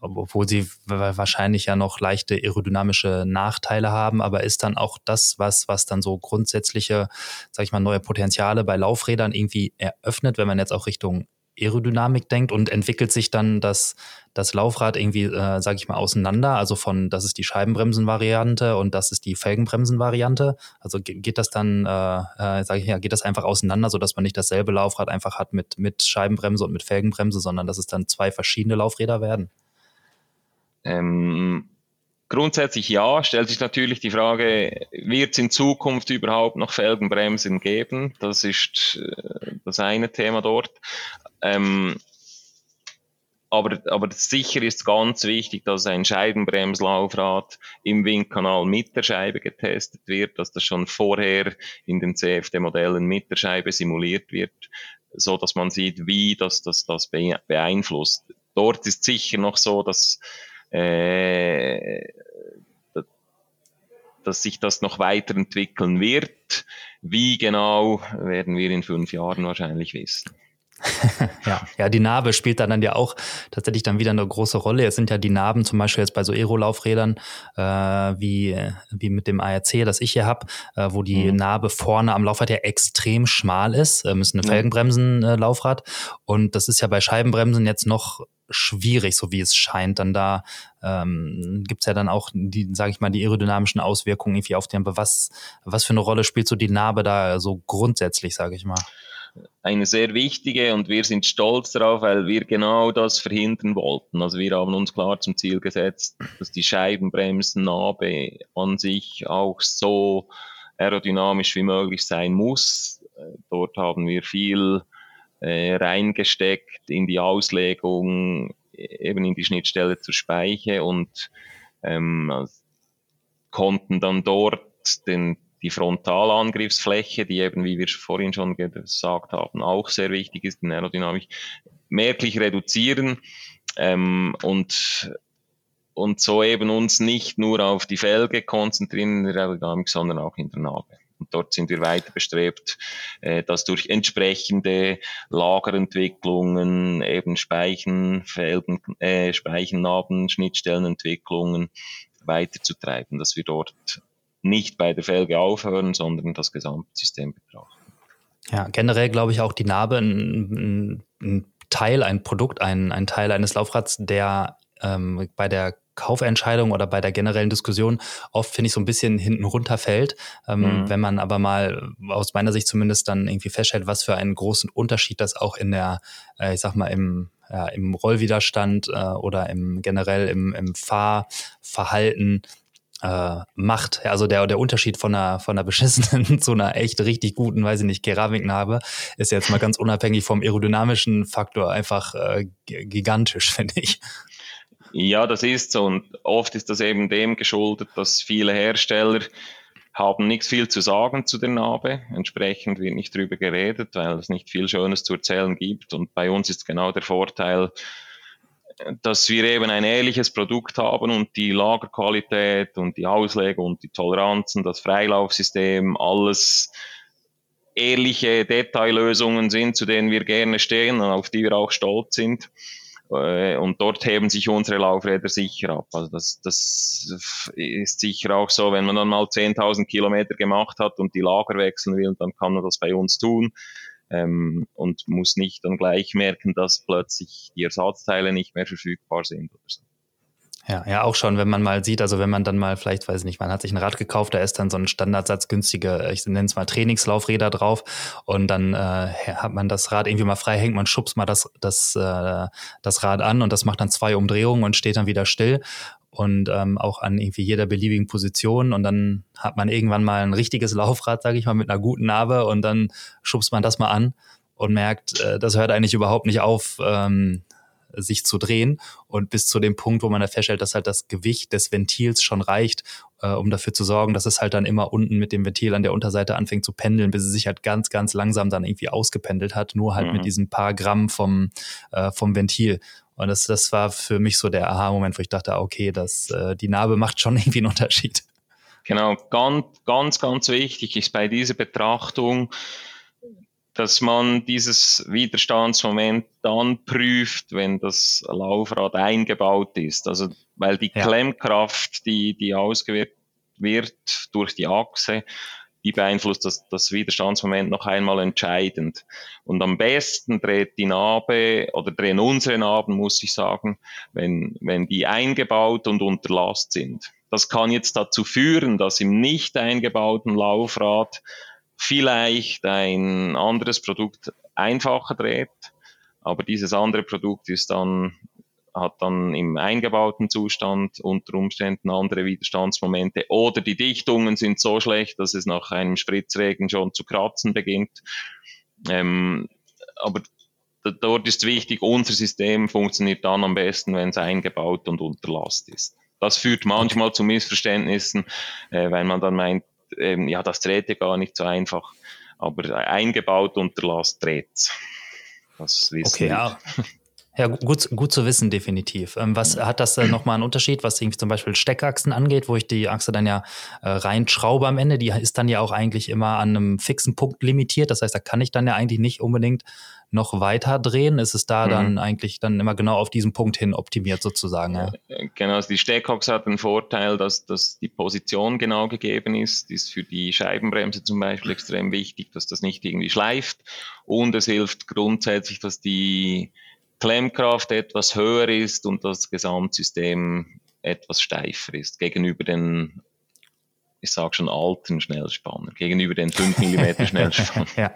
obwohl sie wahrscheinlich ja noch leichte aerodynamische Nachteile haben, aber ist dann auch das, was, was dann so grundsätzliche, sag ich mal, neue Potenziale bei Laufrädern irgendwie eröffnet, wenn man jetzt auch Richtung Aerodynamik denkt und entwickelt sich dann das, das Laufrad irgendwie, äh, sage ich mal, auseinander. Also von, das ist die Scheibenbremsen-Variante und das ist die Felgenbremsen-Variante. Also geht das dann, äh, äh, sage ich ja, geht das einfach auseinander, sodass man nicht dasselbe Laufrad einfach hat mit, mit Scheibenbremse und mit Felgenbremse, sondern dass es dann zwei verschiedene Laufräder werden? Ähm, Grundsätzlich ja, stellt sich natürlich die Frage, wird es in Zukunft überhaupt noch Felgenbremsen geben? Das ist äh, das eine Thema dort. Ähm, aber, aber sicher ist ganz wichtig, dass ein Scheibenbremslaufrad im Windkanal mit der Scheibe getestet wird, dass das schon vorher in den CFD-Modellen mit der Scheibe simuliert wird, so dass man sieht, wie das, das, das beeinflusst. Dort ist sicher noch so, dass äh, dass sich das noch weiterentwickeln wird. Wie genau, werden wir in fünf Jahren wahrscheinlich wissen. ja, ja, die Narbe spielt dann, dann ja auch tatsächlich dann wieder eine große Rolle. Jetzt sind ja die Narben zum Beispiel jetzt bei so Aero-Laufrädern äh, wie, wie mit dem ARC, das ich hier habe, äh, wo die mhm. Narbe vorne am Laufrad ja extrem schmal ist. Ähm, ist eine Felgenbremsen-Laufrad. Äh, und das ist ja bei Scheibenbremsen jetzt noch schwierig, so wie es scheint. Dann da ähm, gibt ja dann auch die, sage ich mal, die aerodynamischen Auswirkungen irgendwie auf den. Aber was, was für eine Rolle spielt so die Narbe da so grundsätzlich, sage ich mal? Eine sehr wichtige und wir sind stolz darauf, weil wir genau das verhindern wollten. Also wir haben uns klar zum Ziel gesetzt, dass die Scheibenbremsennarbe an sich auch so aerodynamisch wie möglich sein muss. Dort haben wir viel äh, reingesteckt in die Auslegung, eben in die Schnittstelle zur Speiche und ähm, konnten dann dort den die Frontalangriffsfläche, die eben, wie wir vorhin schon gesagt haben, auch sehr wichtig ist in Aerodynamik, merklich reduzieren ähm, und, und so eben uns nicht nur auf die Felge konzentrieren in der Aerodynamik, sondern auch in der Narbe. Und dort sind wir weiter bestrebt, äh, das durch entsprechende Lagerentwicklungen, eben Speichen, Felgen, äh, Speichennarben, Schnittstellenentwicklungen weiterzutreiben, dass wir dort nicht bei der Felge aufhören, sondern das Gesamtsystem betrachten. Ja, generell glaube ich auch die Narbe ein, ein Teil, ein Produkt, ein, ein Teil eines Laufrads, der ähm, bei der Kaufentscheidung oder bei der generellen Diskussion oft, finde ich, so ein bisschen hinten runterfällt. Ähm, mhm. Wenn man aber mal aus meiner Sicht zumindest dann irgendwie feststellt, was für einen großen Unterschied das auch in der, äh, ich sag mal, im, ja, im Rollwiderstand äh, oder im generell im, im Fahrverhalten äh, macht. Also der, der Unterschied von einer, von einer beschissenen zu einer echt richtig guten, weiß ich nicht, Keramiknarbe ist jetzt mal ganz unabhängig vom aerodynamischen Faktor einfach äh, gigantisch, finde ich. Ja, das ist so. Und oft ist das eben dem geschuldet, dass viele Hersteller haben nichts viel zu sagen zu der Narbe. Entsprechend wird nicht drüber geredet, weil es nicht viel Schönes zu erzählen gibt. Und bei uns ist genau der Vorteil, dass wir eben ein ähnliches Produkt haben und die Lagerqualität und die Auslegung und die Toleranzen, das Freilaufsystem, alles ehrliche Detaillösungen sind, zu denen wir gerne stehen und auf die wir auch stolz sind. Äh, und dort heben sich unsere Laufräder sicher ab. Also das, das ist sicher auch so, wenn man dann mal 10.000 Kilometer gemacht hat und die Lager wechseln will, dann kann man das bei uns tun ähm, und muss nicht dann gleich merken, dass plötzlich die Ersatzteile nicht mehr verfügbar sind oder so. Ja, ja, auch schon, wenn man mal sieht, also wenn man dann mal vielleicht, weiß ich nicht, man hat sich ein Rad gekauft, da ist dann so ein Standardsatz günstige, ich nenne es mal Trainingslaufräder drauf und dann äh, hat man das Rad irgendwie mal frei, hängt man schubst mal das, das, äh, das Rad an und das macht dann zwei Umdrehungen und steht dann wieder still und ähm, auch an irgendwie jeder beliebigen Position und dann hat man irgendwann mal ein richtiges Laufrad, sage ich mal, mit einer guten Narbe und dann schubst man das mal an und merkt, äh, das hört eigentlich überhaupt nicht auf, ähm, sich zu drehen und bis zu dem Punkt, wo man da feststellt, dass halt das Gewicht des Ventils schon reicht, äh, um dafür zu sorgen, dass es halt dann immer unten mit dem Ventil an der Unterseite anfängt zu pendeln, bis es sich halt ganz, ganz langsam dann irgendwie ausgependelt hat, nur halt mhm. mit diesen paar Gramm vom, äh, vom Ventil. Und das, das war für mich so der Aha-Moment, wo ich dachte, ah, okay, das, äh, die Narbe macht schon irgendwie einen Unterschied. Genau, ganz, ganz, ganz wichtig ist bei dieser Betrachtung, dass man dieses Widerstandsmoment dann prüft, wenn das Laufrad eingebaut ist. Also, weil die ja. Klemmkraft, die, die ausgewirkt wird durch die Achse, die beeinflusst das, das Widerstandsmoment noch einmal entscheidend. Und am besten dreht die Narbe oder drehen unsere Narben, muss ich sagen, wenn, wenn die eingebaut und unter Last sind. Das kann jetzt dazu führen, dass im nicht eingebauten Laufrad vielleicht ein anderes Produkt einfacher dreht, aber dieses andere Produkt ist dann hat dann im eingebauten Zustand unter Umständen andere Widerstandsmomente oder die Dichtungen sind so schlecht, dass es nach einem Spritzregen schon zu kratzen beginnt. Ähm, aber dort ist wichtig, unser System funktioniert dann am besten, wenn es eingebaut und unter Last ist. Das führt manchmal zu Missverständnissen, äh, weil man dann meint, ähm, ja, das dreht ja gar nicht so einfach, aber eingebaut unter Last dreht's. Das wissen okay, wir. Ja. Ja, gut, gut zu wissen, definitiv. Ähm, was hat das äh, nochmal einen Unterschied, was irgendwie zum Beispiel Steckachsen angeht, wo ich die Achse dann ja äh, reinschraube am Ende? Die ist dann ja auch eigentlich immer an einem fixen Punkt limitiert. Das heißt, da kann ich dann ja eigentlich nicht unbedingt noch weiter drehen? Ist es da mhm. dann eigentlich dann immer genau auf diesen Punkt hin optimiert sozusagen? Ja? Genau, also die Steckachse hat den Vorteil, dass, dass die Position genau gegeben ist. ist für die Scheibenbremse zum Beispiel extrem wichtig, dass das nicht irgendwie schleift. Und es hilft grundsätzlich, dass die Klemmkraft etwas höher ist und das Gesamtsystem etwas steifer ist gegenüber den, ich sage schon alten Schnellspanner, gegenüber den 5 mm Schnellspanner. ja.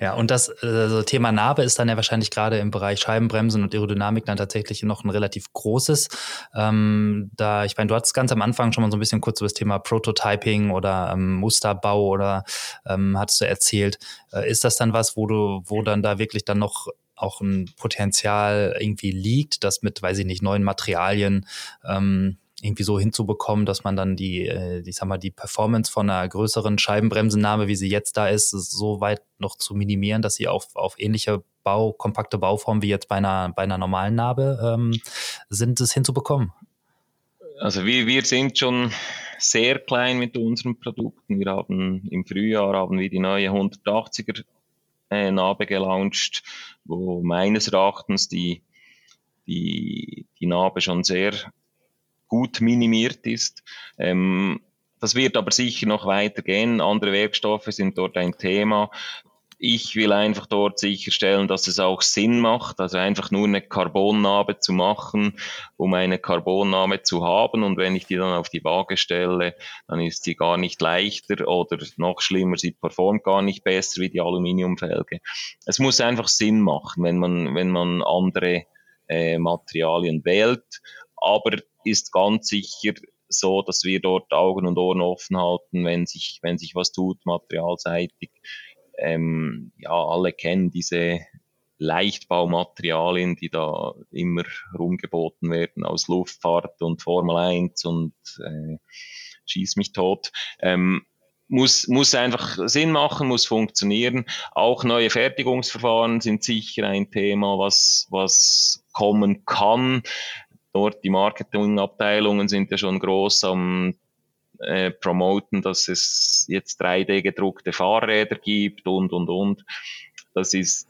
Ja. und das also Thema Narbe ist dann ja wahrscheinlich gerade im Bereich Scheibenbremsen und Aerodynamik dann tatsächlich noch ein relativ großes. Ähm, da, ich meine, du hattest ganz am Anfang schon mal so ein bisschen kurz über das Thema Prototyping oder ähm, Musterbau oder ähm, hattest du erzählt. Äh, ist das dann was, wo du, wo dann da wirklich dann noch auch ein Potenzial irgendwie liegt, das mit, weiß ich nicht, neuen Materialien ähm, irgendwie so hinzubekommen, dass man dann die, äh, ich sag mal, die Performance von einer größeren Scheibenbremsennahme, wie sie jetzt da ist, so weit noch zu minimieren, dass sie auf, auf ähnliche Bau, kompakte Bauformen wie jetzt bei einer, bei einer normalen Narbe ähm, sind, es hinzubekommen? Also wir, wir sind schon sehr klein mit unseren Produkten. Wir haben im Frühjahr haben wir die neue 180er äh, Narbe gelauncht, wo meines Erachtens die, die, die Narbe schon sehr gut minimiert ist. Ähm, das wird aber sicher noch weitergehen. Andere Werkstoffe sind dort ein Thema. Ich will einfach dort sicherstellen, dass es auch Sinn macht, also einfach nur eine Carbonnahme zu machen, um eine Carbonnahme zu haben. Und wenn ich die dann auf die Waage stelle, dann ist sie gar nicht leichter oder noch schlimmer, sie performt gar nicht besser wie die Aluminiumfelge. Es muss einfach Sinn machen, wenn man, wenn man andere äh, Materialien wählt. Aber ist ganz sicher so, dass wir dort Augen und Ohren offen halten, wenn sich, wenn sich was tut, materialseitig ähm, ja, alle kennen diese Leichtbaumaterialien, die da immer rumgeboten werden aus Luftfahrt und Formel 1 und äh, schieß mich tot. Ähm, muss, muss einfach Sinn machen, muss funktionieren. Auch neue Fertigungsverfahren sind sicher ein Thema, was, was kommen kann. Dort die Marketingabteilungen sind ja schon groß am äh, promoten, dass es jetzt 3D-gedruckte Fahrräder gibt und, und, und. Das ist,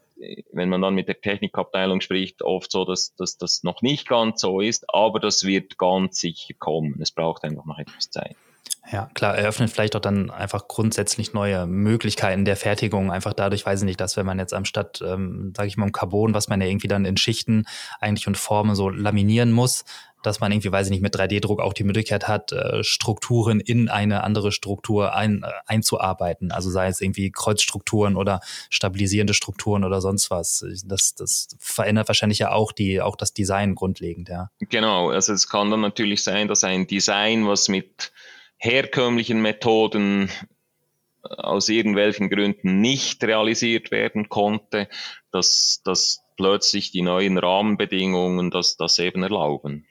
wenn man dann mit der Technikabteilung spricht, oft so, dass, dass das noch nicht ganz so ist, aber das wird ganz sicher kommen. Es braucht einfach noch etwas Zeit. Ja, klar, eröffnet vielleicht auch dann einfach grundsätzlich neue Möglichkeiten der Fertigung. Einfach dadurch, weiß ich nicht, dass wenn man jetzt anstatt, ähm, sage ich mal, um Carbon, was man ja irgendwie dann in Schichten eigentlich und Formen so laminieren muss, dass man irgendwie, weiß ich nicht, mit 3D-Druck auch die Möglichkeit hat, äh, Strukturen in eine andere Struktur ein, äh, einzuarbeiten. Also sei es irgendwie Kreuzstrukturen oder stabilisierende Strukturen oder sonst was. Das, das verändert wahrscheinlich ja auch die, auch das Design grundlegend, ja. Genau, also es kann dann natürlich sein, dass ein Design, was mit herkömmlichen Methoden äh, aus irgendwelchen Gründen nicht realisiert werden konnte, dass, dass plötzlich die neuen Rahmenbedingungen das, das eben erlauben.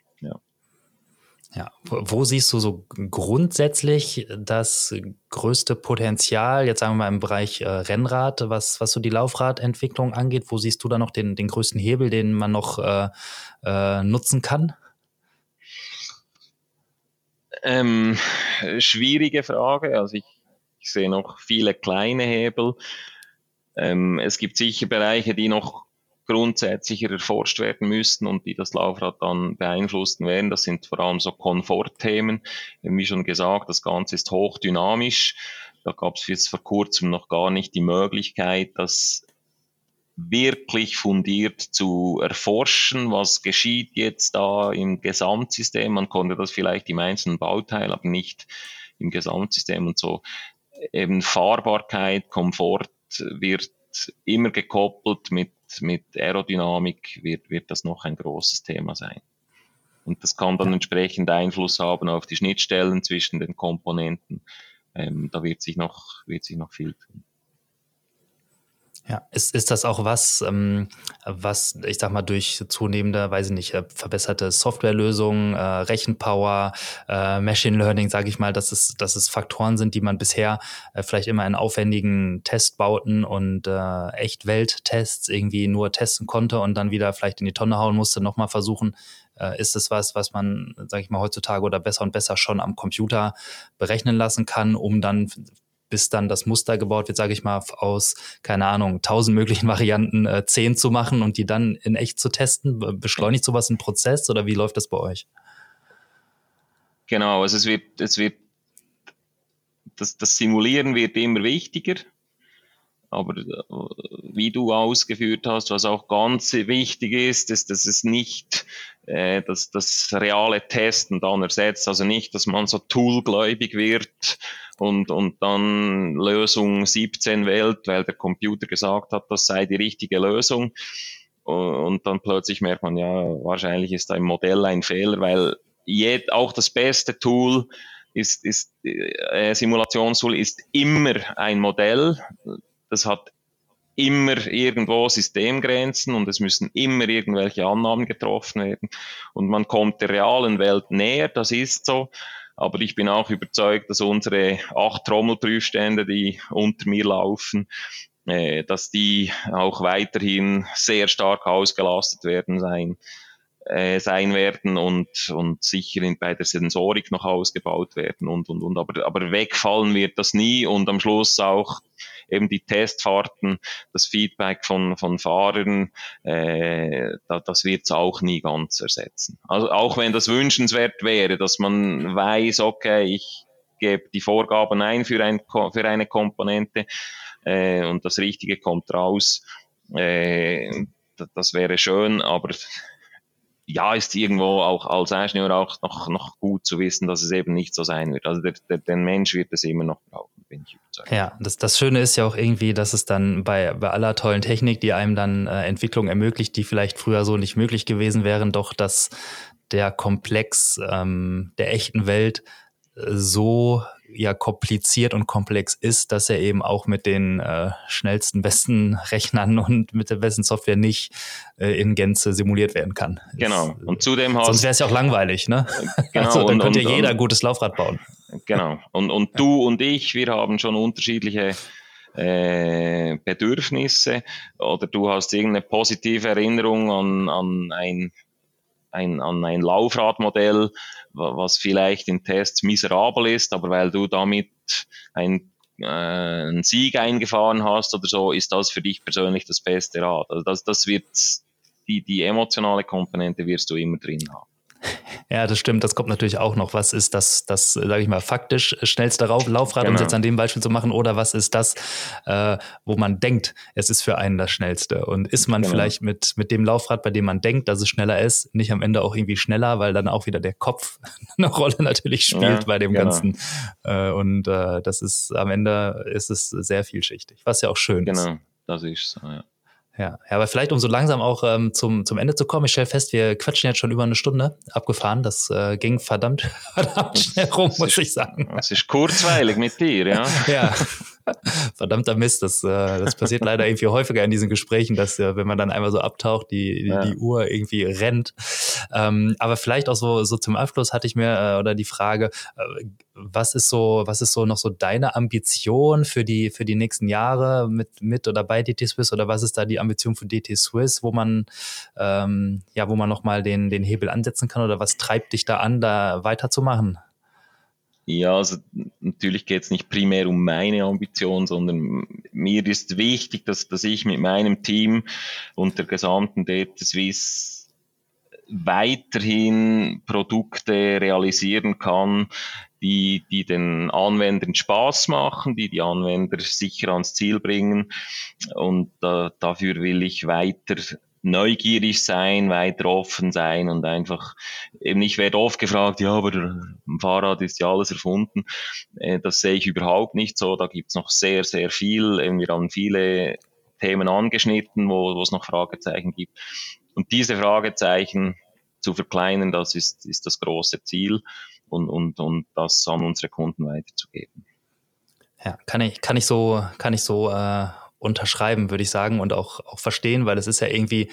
Ja. Wo siehst du so grundsätzlich das größte Potenzial, jetzt sagen wir mal im Bereich äh, Rennrad, was, was so die Laufradentwicklung angeht? Wo siehst du da noch den, den größten Hebel, den man noch äh, äh, nutzen kann? Ähm, schwierige Frage. Also ich, ich sehe noch viele kleine Hebel. Ähm, es gibt sicher Bereiche, die noch grundsätzlicher erforscht werden müssten und die das Laufrad dann beeinflussen werden. Das sind vor allem so Komfortthemen. Wie schon gesagt, das Ganze ist hochdynamisch. Da gab es jetzt vor kurzem noch gar nicht die Möglichkeit, das wirklich fundiert zu erforschen, was geschieht jetzt da im Gesamtsystem. Man konnte das vielleicht im einzelnen Bauteil, aber nicht im Gesamtsystem und so. Eben Fahrbarkeit, Komfort wird immer gekoppelt mit mit Aerodynamik wird, wird das noch ein großes Thema sein. Und das kann dann entsprechend Einfluss haben auf die Schnittstellen zwischen den Komponenten. Ähm, da wird sich noch, wird sich noch viel tun. Ja, ist, ist das auch was, ähm, was, ich sag mal, durch zunehmende, weiß ich nicht, äh, verbesserte Softwarelösungen, äh, Rechenpower, äh, Machine Learning, sage ich mal, dass es, dass es Faktoren sind, die man bisher äh, vielleicht immer in aufwendigen Testbauten und äh, Echtwelttests irgendwie nur testen konnte und dann wieder vielleicht in die Tonne hauen musste, nochmal versuchen, äh, ist es was, was man, sage ich mal, heutzutage oder besser und besser schon am Computer berechnen lassen kann, um dann bis dann das Muster gebaut wird, sage ich mal, aus, keine Ahnung, tausend möglichen Varianten äh, zehn zu machen und die dann in echt zu testen? Beschleunigt sowas einen Prozess oder wie läuft das bei euch? Genau, also es wird, es wird, das, das Simulieren wird immer wichtiger. Aber äh, wie du ausgeführt hast, was auch ganz wichtig ist, ist, dass es nicht äh, dass das reale Testen dann ersetzt. Also nicht, dass man so toolgläubig wird und, und dann Lösung 17 wählt, weil der Computer gesagt hat, das sei die richtige Lösung. Und dann plötzlich merkt man, ja, wahrscheinlich ist ein Modell ein Fehler, weil jed, auch das beste Tool ist, ist äh, Simulationstool ist immer ein Modell. Das hat immer irgendwo Systemgrenzen und es müssen immer irgendwelche Annahmen getroffen werden. Und man kommt der realen Welt näher, das ist so. Aber ich bin auch überzeugt, dass unsere acht Trommelprüfstände, die unter mir laufen, äh, dass die auch weiterhin sehr stark ausgelastet werden sein äh, sein werden und, und sicher in, bei der Sensorik noch ausgebaut werden und, und, und. Aber, aber wegfallen wird das nie und am Schluss auch eben die Testfahrten, das Feedback von, von Fahrern, äh, da, das wird es auch nie ganz ersetzen. Also auch wenn das wünschenswert wäre, dass man weiß, okay, ich gebe die Vorgaben ein für, ein, für eine Komponente äh, und das Richtige kommt raus. Äh, das wäre schön, aber ja, ist irgendwo auch als Ingenieur auch noch, noch gut zu wissen, dass es eben nicht so sein wird. Also der, der, der Mensch wird es immer noch brauchen, bin ich überzeugt. Ja, das, das Schöne ist ja auch irgendwie, dass es dann bei, bei aller tollen Technik, die einem dann äh, Entwicklung ermöglicht, die vielleicht früher so nicht möglich gewesen wären, doch dass der Komplex ähm, der echten Welt so ja kompliziert und komplex ist, dass er eben auch mit den äh, schnellsten, besten Rechnern und mit der besten Software nicht äh, in Gänze simuliert werden kann. Genau. Und zudem hast Sonst wäre es ja auch langweilig, ne? Genau. Also, dann und, könnte ja jeder ein gutes Laufrad bauen. Genau. Und, und du und ich, wir haben schon unterschiedliche äh, Bedürfnisse oder du hast irgendeine positive Erinnerung an, an ein ein, an ein Laufradmodell, was vielleicht in Tests miserabel ist, aber weil du damit ein äh, einen Sieg eingefahren hast oder so, ist das für dich persönlich das beste Rad. Also das, das wird die, die emotionale Komponente wirst du immer drin haben. Ja, das stimmt. Das kommt natürlich auch noch. Was ist das, das sage ich mal, faktisch schnellste Laufrad, genau. um es jetzt an dem Beispiel zu machen? Oder was ist das, äh, wo man denkt, es ist für einen das schnellste? Und ist man genau. vielleicht mit, mit dem Laufrad, bei dem man denkt, dass es schneller ist, nicht am Ende auch irgendwie schneller, weil dann auch wieder der Kopf eine Rolle natürlich spielt ja, bei dem genau. Ganzen. Äh, und äh, das ist am Ende ist es sehr vielschichtig, was ja auch schön ist. Genau, das ist ja. Ja, ja, aber vielleicht um so langsam auch ähm, zum, zum Ende zu kommen. Ich stelle fest, wir quatschen jetzt schon über eine Stunde abgefahren. Das äh, ging verdammt, verdammt schnell rum, muss ich sagen. Es ist kurzweilig mit dir, ja. ja. Verdammter Mist, das, äh, das passiert leider irgendwie häufiger in diesen Gesprächen, dass äh, wenn man dann einmal so abtaucht, die, die, ja. die Uhr irgendwie rennt. Ähm, aber vielleicht auch so, so zum Abschluss hatte ich mir äh, oder die Frage, äh, was ist so, was ist so noch so deine Ambition für die, für die nächsten Jahre mit, mit oder bei DT Swiss oder was ist da die Ambition für DT Swiss, wo man, ähm, ja, wo man nochmal den, den Hebel ansetzen kann oder was treibt dich da an, da weiterzumachen? Ja, also natürlich geht es nicht primär um meine Ambition, sondern mir ist wichtig, dass, dass ich mit meinem Team und der gesamten Data Swiss weiterhin Produkte realisieren kann, die, die den Anwendern Spaß machen, die die Anwender sicher ans Ziel bringen. Und äh, dafür will ich weiter neugierig sein, weiter offen sein und einfach eben ich werde oft gefragt, ja, aber im Fahrrad ist ja alles erfunden. Äh, das sehe ich überhaupt nicht so. Da gibt's noch sehr, sehr viel. Wir haben viele Themen angeschnitten, wo, wo es noch Fragezeichen gibt. Und diese Fragezeichen zu verkleinern, das ist, ist das große Ziel und, und, und das an unsere Kunden weiterzugeben. Ja, kann ich, kann ich so, kann ich so äh, unterschreiben, würde ich sagen, und auch, auch verstehen, weil es ist ja irgendwie,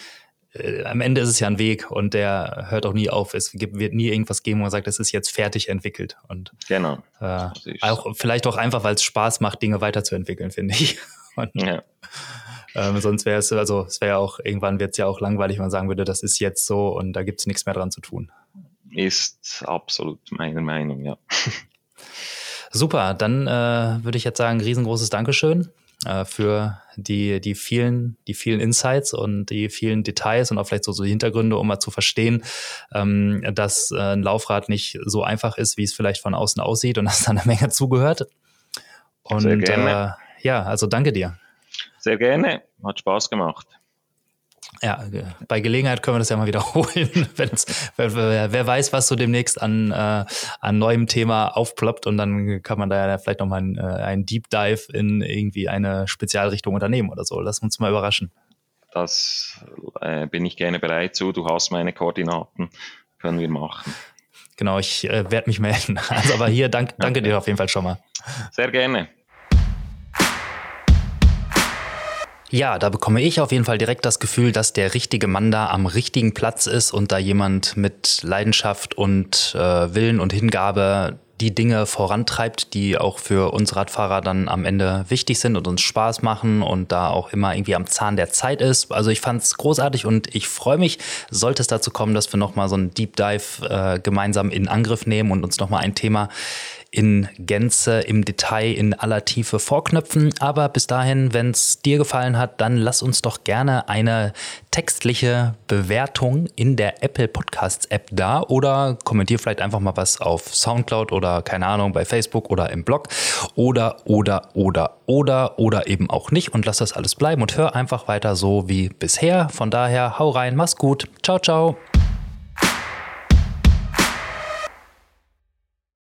äh, am Ende ist es ja ein Weg und der hört auch nie auf. Es gibt, wird nie irgendwas geben, wo man sagt, es ist jetzt fertig entwickelt. Und genau. Äh, auch, vielleicht auch einfach, weil es Spaß macht, Dinge weiterzuentwickeln, finde ich. Und, ja. Ähm, sonst wäre es, also es wäre ja auch, irgendwann wird es ja auch langweilig, wenn man sagen würde, das ist jetzt so und da gibt es nichts mehr dran zu tun. Ist absolut meine Meinung, ja. Super, dann äh, würde ich jetzt sagen, riesengroßes Dankeschön äh, für die, die, vielen, die vielen Insights und die vielen Details und auch vielleicht so, so die Hintergründe, um mal zu verstehen, ähm, dass äh, ein Laufrad nicht so einfach ist, wie es vielleicht von außen aussieht und dass da eine Menge zugehört. Und Sehr gerne. Äh, ja, also danke dir. Sehr gerne, hat Spaß gemacht. Ja, bei Gelegenheit können wir das ja mal wiederholen. wer, wer, weiß, was so demnächst an, äh, an neuem Thema aufploppt und dann kann man da ja vielleicht nochmal einen, äh, einen Deep Dive in irgendwie eine Spezialrichtung unternehmen oder so. Lass uns mal überraschen. Das äh, bin ich gerne bereit zu. Du hast meine Koordinaten, können wir machen. Genau, ich äh, werde mich melden. Also aber hier, dank, danke dir auf jeden Fall schon mal. Sehr gerne. Ja, da bekomme ich auf jeden Fall direkt das Gefühl, dass der richtige Mann da am richtigen Platz ist und da jemand mit Leidenschaft und äh, Willen und Hingabe die Dinge vorantreibt, die auch für uns Radfahrer dann am Ende wichtig sind und uns Spaß machen und da auch immer irgendwie am Zahn der Zeit ist. Also ich fand es großartig und ich freue mich, sollte es dazu kommen, dass wir nochmal so einen Deep Dive äh, gemeinsam in Angriff nehmen und uns nochmal ein Thema in Gänze, im Detail, in aller Tiefe vorknöpfen. Aber bis dahin, wenn es dir gefallen hat, dann lass uns doch gerne eine textliche Bewertung in der Apple Podcasts App da oder kommentier vielleicht einfach mal was auf Soundcloud oder keine Ahnung bei Facebook oder im Blog oder oder oder oder oder eben auch nicht und lass das alles bleiben und hör einfach weiter so wie bisher. Von daher hau rein, mach's gut. Ciao ciao.